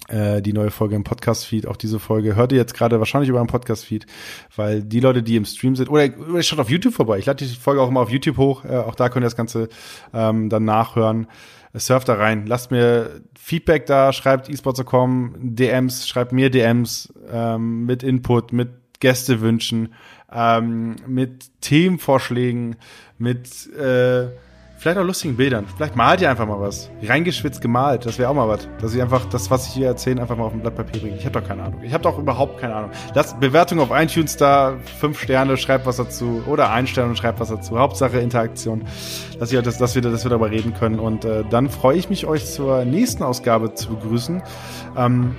Speaker 1: äh, die neue Folge im Podcast-Feed. Auch diese Folge hört ihr jetzt gerade wahrscheinlich über einen Podcast-Feed, weil die Leute, die im Stream sind, oder, oder schaut auf YouTube vorbei. Ich lade die Folge auch immer auf YouTube hoch. Äh, auch da könnt ihr das Ganze ähm, dann nachhören surft da rein. Lasst mir Feedback da, schreibt esports.com, DMs, schreibt mir DMs ähm, mit Input, mit Gästewünschen, ähm, mit Themenvorschlägen, mit äh, Vielleicht auch lustigen Bildern. Vielleicht malt ihr einfach mal was. Reingeschwitzt gemalt. Das wäre auch mal was. Dass ich einfach das, was ich hier erzähle, einfach mal auf ein Blatt Papier bringe. Ich habe doch keine Ahnung. Ich habe doch überhaupt keine Ahnung. Lasst Bewertung auf iTunes da. Fünf Sterne, schreibt was dazu. Oder ein Stern und schreibt was dazu. Hauptsache Interaktion. Dass, ihr, dass, dass, wir, dass wir darüber reden können. Und äh, dann freue ich mich, euch zur nächsten Ausgabe zu begrüßen. Ähm,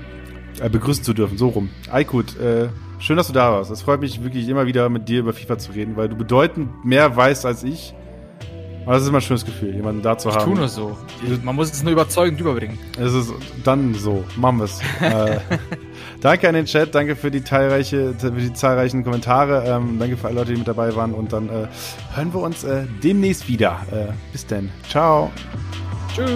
Speaker 1: äh, begrüßen zu dürfen. So rum. Aykut, äh, schön, dass du da warst. Es freut mich wirklich immer wieder mit dir über FIFA zu reden, weil du bedeutend mehr weißt als ich aber das ist immer ein schönes Gefühl, jemanden da zu
Speaker 2: ich
Speaker 1: haben.
Speaker 2: Ich tue nur so. Man muss es nur überzeugend überbringen.
Speaker 1: Es ist dann so. Machen wir es. äh, <laughs> danke an den Chat, danke für die, teilreiche, für die zahlreichen Kommentare. Ähm, danke für alle Leute, die mit dabei waren. Und dann äh, hören wir uns äh, demnächst wieder. Äh, bis denn. Ciao.
Speaker 2: Tschüss.